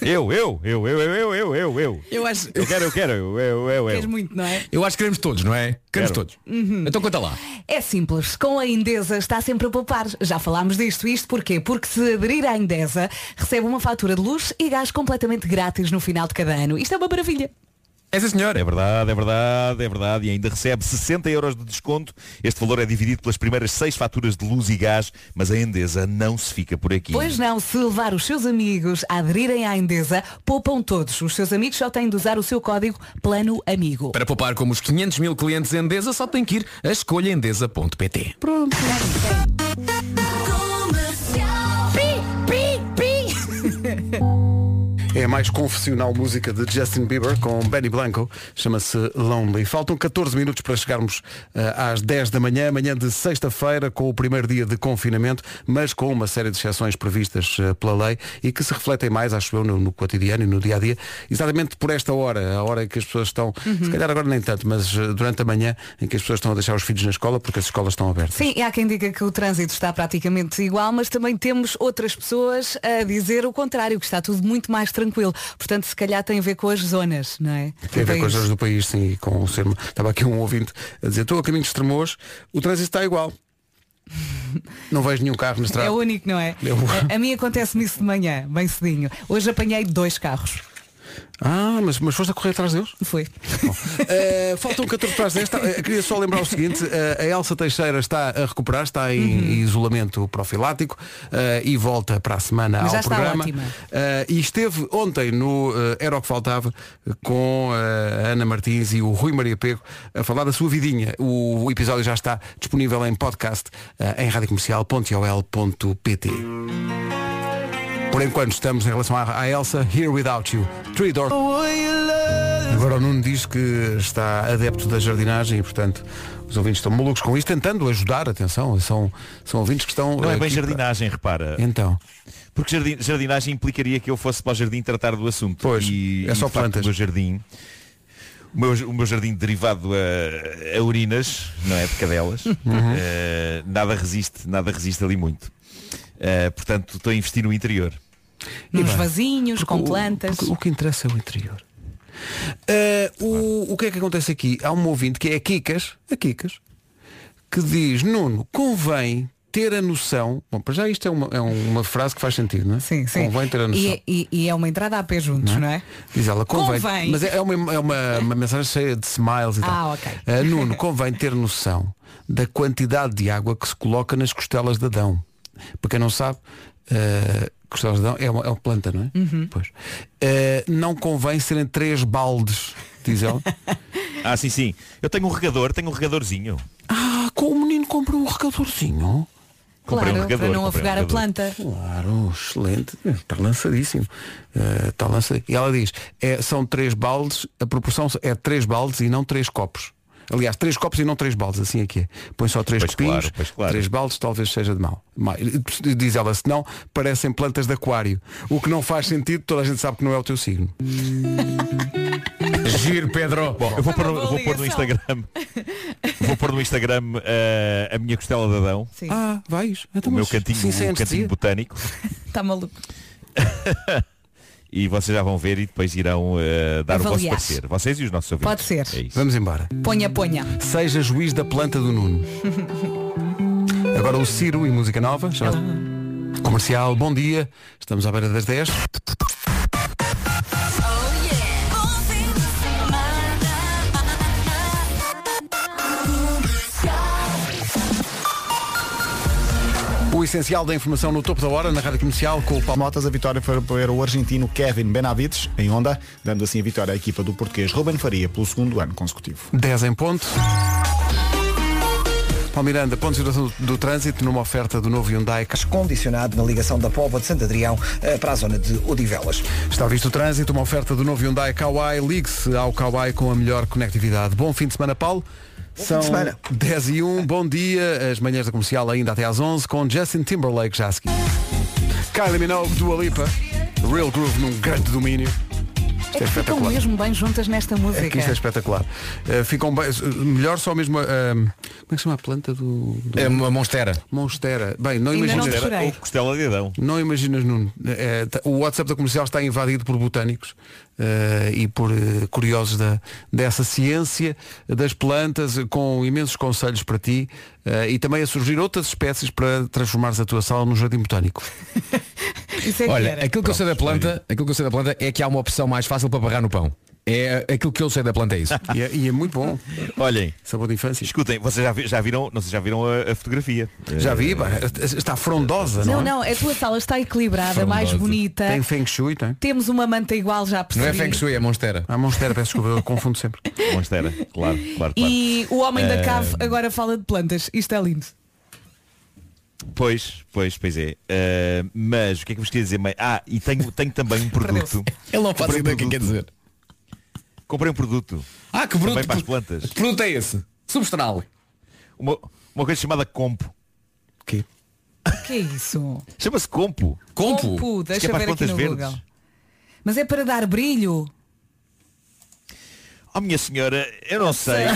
Eu, eu, eu, eu, eu, eu, eu, eu. Eu acho. Eu quero, eu quero, eu, eu, eu. Queres muito, não é? Eu acho que queremos todos, não é? Queremos Quero. todos. Uhum. Então conta lá. É simples, com a Indesa está sempre a poupar. Já falámos disto. Isto porquê? Porque se aderir à Indesa, recebe uma fatura de luz e gás completamente grátis no final de cada ano. Isto é uma maravilha. Essa senhora. É verdade, é verdade, é verdade. E ainda recebe 60 euros de desconto. Este valor é dividido pelas primeiras seis faturas de luz e gás, mas a Endesa não se fica por aqui. Pois não, se levar os seus amigos a aderirem à Indesa, poupam todos. Os seus amigos só têm de usar o seu código Plano Amigo. Para poupar como os 500 mil clientes Endesa, só tem que ir a escolhaendesa.pt. Pronto. A mais confessional música de Justin Bieber com Benny Blanco, chama-se Lonely. Faltam 14 minutos para chegarmos eh, às 10 da manhã, manhã de sexta-feira, com o primeiro dia de confinamento, mas com uma série de exceções previstas eh, pela lei e que se refletem mais, acho eu, no, no cotidiano e no dia a dia, exatamente por esta hora, a hora em que as pessoas estão, se calhar agora nem tanto, mas eh, durante a manhã em que as pessoas estão a deixar os filhos na escola porque as escolas estão abertas. Sim, e há quem diga que o trânsito está praticamente igual, mas também temos outras pessoas a dizer o contrário, que está tudo muito mais tranquilo. Portanto, se calhar tem a ver com as zonas, não é? Tem a ver com as zonas do país, sim, com o ser. Estava aqui um ouvinte a dizer, estou a caminho de Estremoz, o trânsito está igual. Não vejo nenhum carro na estrada. É o único, não é? É o- A, a mim acontece-me isso de manhã, bem cedinho. Hoje apanhei dois carros. Ah, mas, mas foste a correr atrás deles? Foi. Eh, faltam 14 para as 10. Tá, eh, queria só lembrar o seguinte, eh, a Elsa Teixeira está a recuperar, está em Uhum. isolamento profilático eh, e volta para a semana Mas ao programa. Eh, e esteve ontem no Era o que Faltava com a Ana Martins e o Rui Maria Pego a falar da sua vidinha. O, o episódio já está disponível em podcast em radiocomercial.ol.pt Por enquanto estamos em relação à, à Elsa, Here Without You, Three Door. Agora o Nuno diz que está adepto da jardinagem e, portanto, os ouvintes estão malucos com isto, tentando ajudar, atenção, são, são ouvintes que estão. Não é bem aqui para- jardinagem, repara. Então. Porque jardinagem implicaria que eu fosse para o jardim tratar do assunto. Pois, e, é só e, plantas. O meu jardim, o meu, o meu jardim derivado a, a urinas, não é? De cadelas, Uhum. eh, nada resiste, nada resiste ali muito. Eh, portanto, estou a investir no interior. Nos vasinhos, com o- plantas. porque o que interessa é o interior. Eh, o, o que é que acontece aqui? Há um ouvinte que é a Kikas, a Kikas, que diz, Nuno, convém ter a noção. Bom, para já isto é uma, é uma frase que faz sentido, não é? Sim, sim. Convém ter a noção. E, e- e é uma entrada a pé juntos, não é? Diz ela, convém. Convém. Mas é é uma, é uma, uma mensagem cheia de smiles e tal. Ah, ok. Ah, Nuno, convém ter noção da quantidade de água que se coloca nas costelas de Adão. Para quem não sabe, ah, costelas de Adão é uma, é uma planta, não é? Uhum. Pois. Ah, não convém serem três baldes, diz ela. Ah, sim, sim. Eu tenho um regador, tenho um regadorzinho. ah, com o menino compra um regadorzinho. Comprei um Claro, regador, para não comprei um afogar a planta. Claro, excelente. Está lançadíssimo. Ah, está lançadíssimo. E ela diz, é, são três baldes, a proporção é três baldes e não três copos. Aliás, três copos e não três baldes, assim é que é. Põe só três Pois copinhos, claro, claro. três baldes talvez seja de mal. Diz ela, se não, parecem plantas de aquário. O que não faz sentido, toda a gente sabe que não é o teu signo. Giro, Pedro. Bom, eu vou pôr, vou pôr no. Instagram. vou pôr no Instagram eh, a minha costela de Adão. Sim. Ah, vais. Então, O meu cantinho, sim, cantinho botânico. Está maluco. E vocês já vão ver e depois irão eh, dar o vosso Avaliar. parecer. Vocês e os nossos ouvintes. Pode ser. É isso. Vamos embora. Ponha, ponha. Seja juiz da planta do Nuno. Agora o Ciro e música nova. chama- Comercial, bom dia. Estamos à beira das 10. Essencial da informação no topo da hora, na Rádio Comercial, com o Paulo. Motas, a vitória foi para o argentino Kevin Benavides, em Honda, dando assim a vitória à equipa do português Ruben Faria pelo segundo ano consecutivo. 10 em ponto. Paulo Miranda, ponto de situação do, do trânsito numa oferta do novo Hyundai. Condicionado na ligação da Póvoa de Santo Adrião eh, para a zona de Odivelas. Está visto o trânsito, uma oferta do novo Hyundai Kauai. Ligue-se ao Kauai com a melhor conectividade. Bom fim de semana, Paulo. São de semana. 10 e 1, bom dia. As manhãs da comercial ainda até às 11 com Justin Timberlake já a seguir. Kylie Minogue, Dua Lipa. Real Groove num grande domínio. É que ficam mesmo bem juntas nesta música. É que isto é espetacular. Uh, ficam bem, uh, melhor só mesmo a, uh, como é que se chama a planta do, do... É uma monstera. Monstera. Bem, não Ainda imaginas. Ou costela de Adão. Não imaginas, Nuno. É, tá- o WhatsApp da comercial está invadido por botânicos eh, e por eh, curiosos da, dessa ciência das plantas, eh, com imensos conselhos para ti eh, e também a surgir outras espécies para transformares a tua sala num jardim botânico. Isso é que Olha, era. aquilo que eu sei da planta, aquilo que eu sei da planta é que há uma opção mais fácil para barrar no pão. É aquilo que eu sei da planta é isso. E é, e é muito bom. Olhem, Sabor de infância. escutem, vocês já, vi- já viram, não sei se já viram a, a fotografia. Já Eh, vi, pá, está frondosa, não, Não, é? não, a tua sala está equilibrada, mais bonita. Tem feng shui, tem? Temos uma manta igual, já Não percebi. é feng shui, é monstera. A monstera, peço desculpa, eu confundo sempre. Monstera, claro, claro, claro. E o homem da Eh, cave agora fala de plantas. Isto é lindo. Pois, pois, pois é. Eh, mas o que é que vos queria dizer? mãe? Ah, e tenho, tenho também um produto. Ele não faz ideia o que quer produto. dizer. Comprei um produto. Ah, que Também bruto. para as plantas. Que produto é esse? Substral. Uma, uma coisa chamada compo. Que? O que é isso? Chama-se compo. Compo. Compo, que deixa é ver aqui plantas no verdes. Google. Mas é para dar brilho. Oh minha senhora, eu não sei.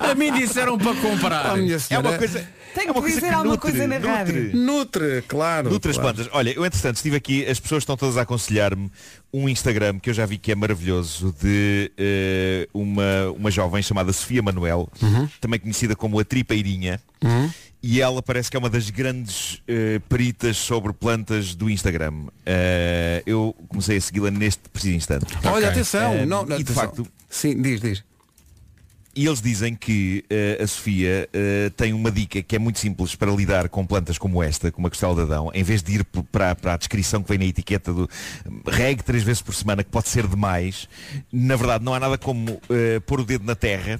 A mim disseram para comprar. Oh, minha É senhora. uma coisa. Tem é uma que dizer coisa alguma nutre, coisa na nutre. rádio. Nutre, claro. Nutre as claro. plantas. Olha, eu entretanto estive aqui, as pessoas estão todas a aconselhar-me um Instagram que eu já vi que é maravilhoso de eh, uma, uma jovem chamada Sofia Manuel, Uhum. também conhecida como a Tripeirinha. E ela parece que é uma das grandes eh, peritas sobre plantas do Instagram. Eh, eu comecei a segui-la neste preciso instante. Olha, Ok. atenção. Eh, não, não, e de atenção. facto, Sim, diz, diz. E eles dizem que a Sofia tem uma dica que é muito simples para lidar com plantas como esta, como a costela de Adão, em vez de ir para, para a descrição que vem na etiqueta do regue três vezes por semana, que pode ser demais, na verdade não há nada como pôr o dedo na terra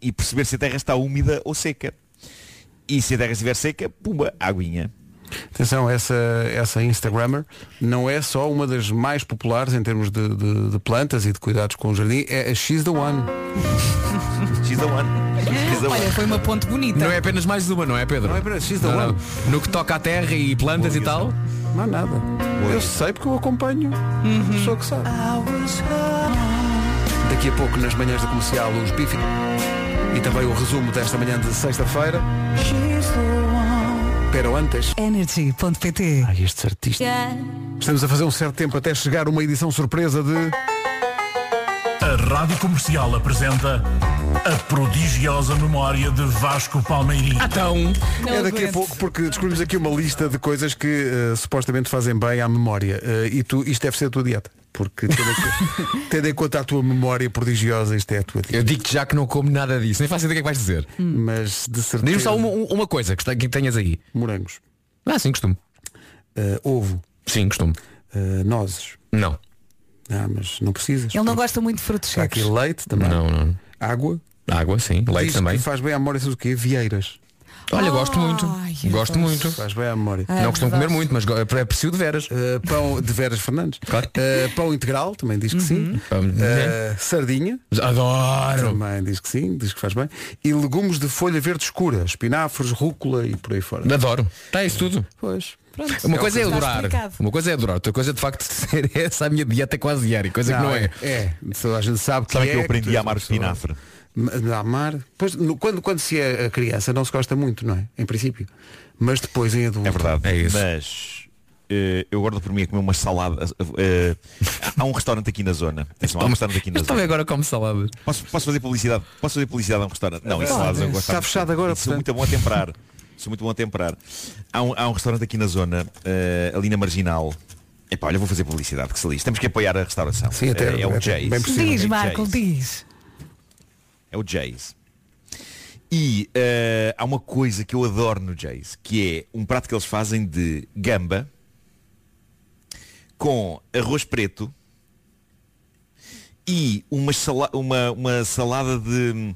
e perceber se a terra está úmida ou seca. E se a terra estiver seca, pumba, aguinha. Atenção, essa, essa Instagrammer não é só uma das mais populares em termos de, de- de plantas e de cuidados com o jardim, é a She's the One. She's the one. She's the Olha, one. foi uma ponte bonita. Não é apenas mais uma, não é Pedro? Não é apenas, she's the Não, one. não. No que toca à terra e plantas e tal. Não há nada. Eu sei porque eu acompanho. Uhum. Pessoa que sabe. Daqui a pouco, nas manhãs da comercial, os bife e também o resumo desta manhã de sexta-feira. Pero antes. Energy.pt Ai, estes artistas. Estamos a fazer um certo tempo até chegar uma edição surpresa de. A Rádio Comercial apresenta a prodigiosa memória de Vasco Palmeirim. Então, é daqui a pouco porque descobrimos aqui uma lista de coisas que eh, supostamente fazem bem à memória. Eh, e tu, isto deve ser a tua dieta. Porque tendo em, conta- tendo em conta a tua memória prodigiosa, isto é a tua dieta. eu digo-te já que não como nada disso. Nem faço ideia do que é que vais dizer. Mas de certeza. Diz-me só uma, uma coisa que, está- que tenhas aí. Morangos. Ah, sim, costumo. Eh, ovo. Sim, costumo. nozes. Não. Ah, mas não precisas. Ele não gosta muito de frutos Está aqui secos. leite também. Não, não. Água. Água, sim. Leite Diz também. que faz bem à memória, sabes o quê? Vieiras. Olha, gosto muito. Ai, eu Gosto muito. Faz bem à memória. Ah, Não costumo comer muito, mas go- é preciso de veras. Eh, pão de Veras Fernandes. Claro. Eh, pão integral, também diz que sim. Pão, Eh, sardinha. Adoro. Também diz que sim, diz que faz bem. E legumes de folha verde escura, espinafres, rúcula e por aí fora. Adoro. Está isso tudo. Pois. Uma coisa é Está adorar. explicado. Uma coisa é adorar. Outra coisa é de facto ser essa a minha dieta quase diária. Coisa que não é. É, toda a gente sabe que Sabem é. que eu tu aprendi a amar espinafre. Amar. Pois, no- quando, quando se é criança não se gosta muito, não é? Em princípio. Mas depois em adulto. É verdade. É isso. Mas eh, eu guardo por mim a comer uma salada. eh, há um restaurante aqui na zona. Atenção, há um restaurante aqui na Mas zona. também agora como salada. Posso, posso fazer publicidade? Posso fazer publicidade a um restaurante? Não, isso saladas eu gosto Está muito. fechado agora, Sou muito portanto. bom a temperar. Sou muito bom a temperar. Há um, há um restaurante aqui na zona, eh, ali na Marginal. Epá, olha, vou fazer publicidade, que se lixe. Temos que apoiar a restauração. Sim, até- é o até Jays. bem possível. Diz, É Marco, diz. É o Jays. E eh, há uma coisa que eu adoro no Jays, que é um prato que eles fazem de gamba com arroz preto e uma, sala- uma, uma salada de,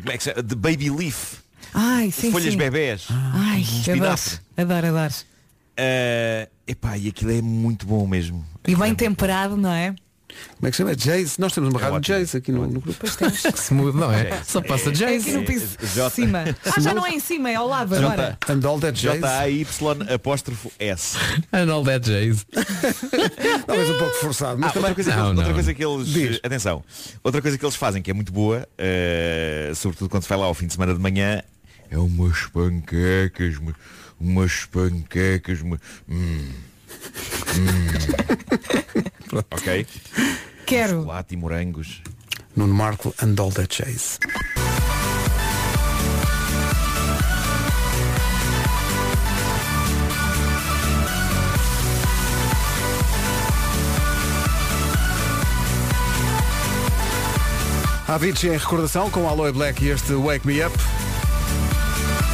como é se de baby leaf, Ai, sim, folhas sim. bebés. Ai, adoro, adoro, adoro. Eh, epá, e aquilo é muito bom mesmo. E bem temperado, não é? Como é que se chama? Jace. Nós temos uma rádio Jace aqui no, no grupo. Smooth, não é? Só passa É Jace. aqui no piso de J- cima. Ah, já não é em cima, é ao lado agora. And all that Jace. J-A-Y apóstrofo S. And all that Jace. Talvez um pouco forçado, mas Ah, outra, coisa que, Não, eles- outra não. coisa que eles atenção outra coisa que eles fazem que é muito boa eh, sobretudo quando se vai lá ao fim de semana de manhã é umas panquecas uma- umas panquecas uma- hum. Hum. ok Quero. chocolate e morangos Nuno Marco and all that Jace. Avicii em recordação com Aloe Black e este Wake Me Up.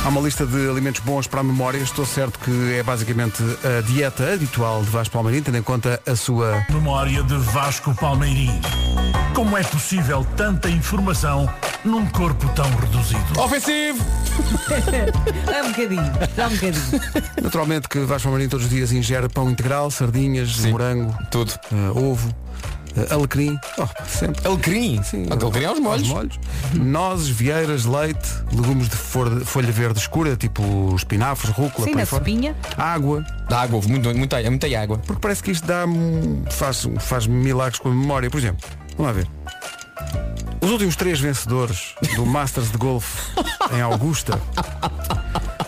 Há uma lista de alimentos bons para a memória. Estou certo que é basicamente a dieta habitual de Vasco Palmeirinho, tendo em conta a sua Memória de Vasco Palmeirim. Como é possível tanta informação num corpo tão reduzido? Ofensivo! Dá um bocadinho. Dá um bocadinho. Naturalmente que Vasco Palmeirinho todos os dias ingere pão integral, sardinhas, morango, Tudo. eh, ovo, eh, alecrim, oh, sempre. Alecrim? Sim, Alecrim aos molhos. Nozes, vieiras, leite, legumes de for- folha verde escura, tipo espinafres, rúcula, Sim, por na fora. sopinha. água, Dá água, muito, muita, muita água. porque parece que isto dá faz, faz milagres com a memória. Por exemplo, vamos lá ver. Os últimos três vencedores do Masters de Golfe em Augusta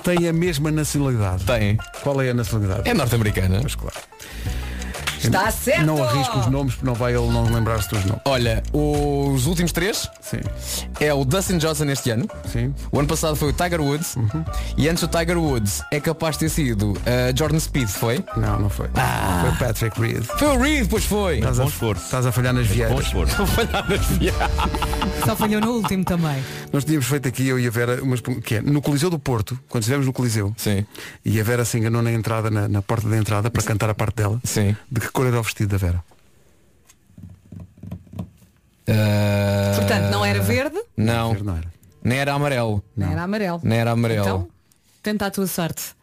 têm a mesma nacionalidade. Tem. Qual é a nacionalidade? É norte-americana. Mas claro. Está certo! Não arrisco os nomes, porque não vai ele não lembrar-se dos nomes. Olha, os últimos três Sim. é o Dustin Johnson este ano. Sim. O ano passado foi o Tiger Woods. E antes o Tiger Woods é capaz de ter sido uh, Jordan Speed, foi? Não, não foi. Foi o Patrick Reed. Foi o Reed, pois foi. Estás bom a, estás a falhar nas bom vieiras. esforço Só falhou no último também. Nós tínhamos feito aqui, eu e a Vera, umas, que é, no Coliseu do Porto, quando estivemos no Coliseu, Sim. e a Vera se enganou na entrada, na, na porta da entrada, para cantar a parte dela. Sim. De que cor era o vestido da Vera? Uh, Portanto, não era verde, Não. Não era. Nem era amarelo. não era amarelo. Nem era amarelo. Então, tenta a tua sorte.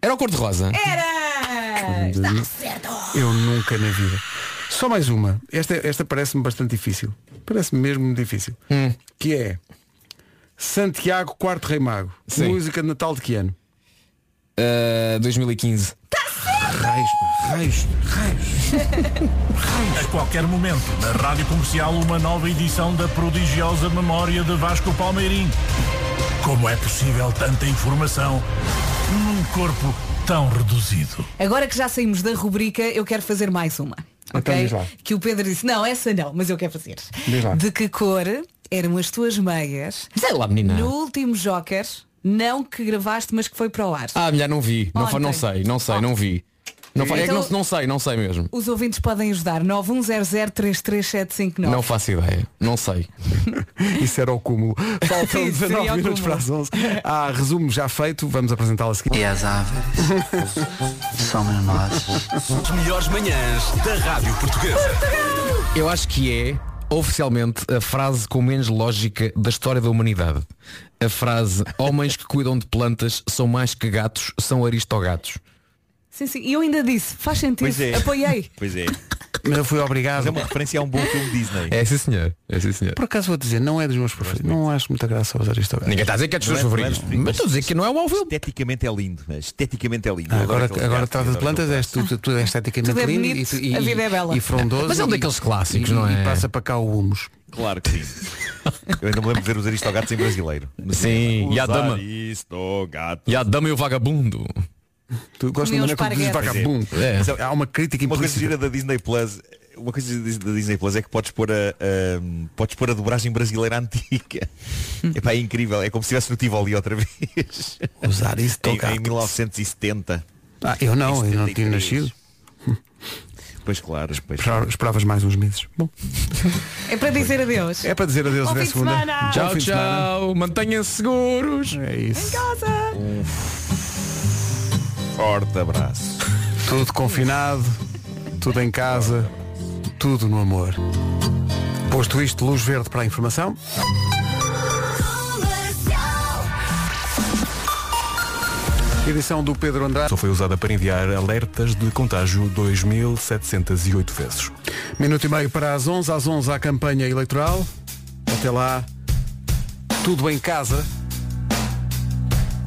Era o cor-de-rosa. Era! Está certo! Eu nunca na vida. Só mais uma. Esta, esta parece-me bastante difícil. Parece-me mesmo difícil. Hum. Que é Santiago Quarto Rei Mago. Sim. Música de Natal de que ano? Uh, 2015. Raios, raios, raios. A qualquer momento, na Rádio Comercial, uma nova edição da prodigiosa memória de Vasco Palmeirim. Como é possível tanta informação num corpo tão reduzido? Agora que já saímos da rubrica, eu quero fazer mais uma. Então ok? diz lá. Que o Pedro disse, não, essa não, mas eu quero fazer. Diz lá. De que cor eram as tuas meias Sei lá, menina. no último Joker, não que gravaste, mas que foi para o ar? Ah, mulher, não vi. Não, fa- não sei, não sei, não vi. Não fa- é que Então- não, não sei, não sei mesmo. Os ouvintes podem ajudar. 910033759. Não faço ideia. Não sei. Isso era o cúmulo. Faltam Isso seria 19 o minutos para cúmulo. as 11. Há resumo já feito. Vamos apresentá-lo a seguir. E as árvores somos nós. As melhores manhãs da Rádio Portuguesa. Eu acho que é oficialmente a frase com menos lógica da história da humanidade. A frase homens que cuidam de plantas são mais que gatos, são aristogatos. Sim, sim. E eu ainda disse, faz sentido. Pois é. Apoiei. Pois é. Mas eu fui obrigado. Mas é uma referência a um bom filme Disney. É sim senhor. É sim senhor. Por acaso vou dizer, não é dos meus preferidos. Não acho muita graça aos aristogatos. Ninguém está a dizer que é dos seus favoritos. é- Mas estou a dizer que não é um mau filme. Esteticamente é lindo. mas Esteticamente é lindo. Ah, agora agora trata de plantas, és tudo, tudo é esteticamente Tudo é lindo bonito, e, e, a vida é bela. e frondoso. Mas é um daqueles clássicos, e- não é? E passa para cá o humus. Claro que sim. Eu ainda me lembro de ver os aristogatos em brasileiro. Sim, e a dama. Aristogatos. E a dama e o vagabundo. Tu gostas da maneira como dizes vagabundo. É. Há uma crítica Uma coisa gira da Disney Plus uma coisa da Disney Plus é que podes pôr a, a- podes pôr a dobragem brasileira antiga Epá, é incrível é como se estivesse no Tivoli outra vez Usar isso em, em 1970 Ah, eu não, Em eu não tinha 73. nascido. pois claro pois Esperava- Esperavas mais uns meses. Bom, É para dizer adeus. é para dizer adeus até de segunda. semana. Tchau, tchau. Mantenham-se seguros. É isso. Casa. Forte abraço Tudo confinado, tudo em casa, tudo no amor. Posto isto, luz verde para a informação. Edição do Pedro Andrade. Só foi usada para enviar alertas de contágio 2.708 vezes. Minuto e meio para as 11. Às 11 a campanha eleitoral. Até lá, tudo em casa.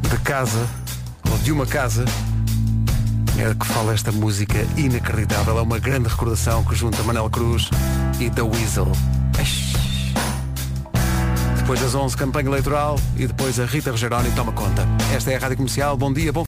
De casa, ou de uma casa. É que fala esta música inacreditável. É uma grande recordação que junta Manel Cruz e The Weasel. Depois das 11, campanha eleitoral e depois a Rita Rogeroni toma conta. Esta é a Rádio Comercial. Bom dia, bom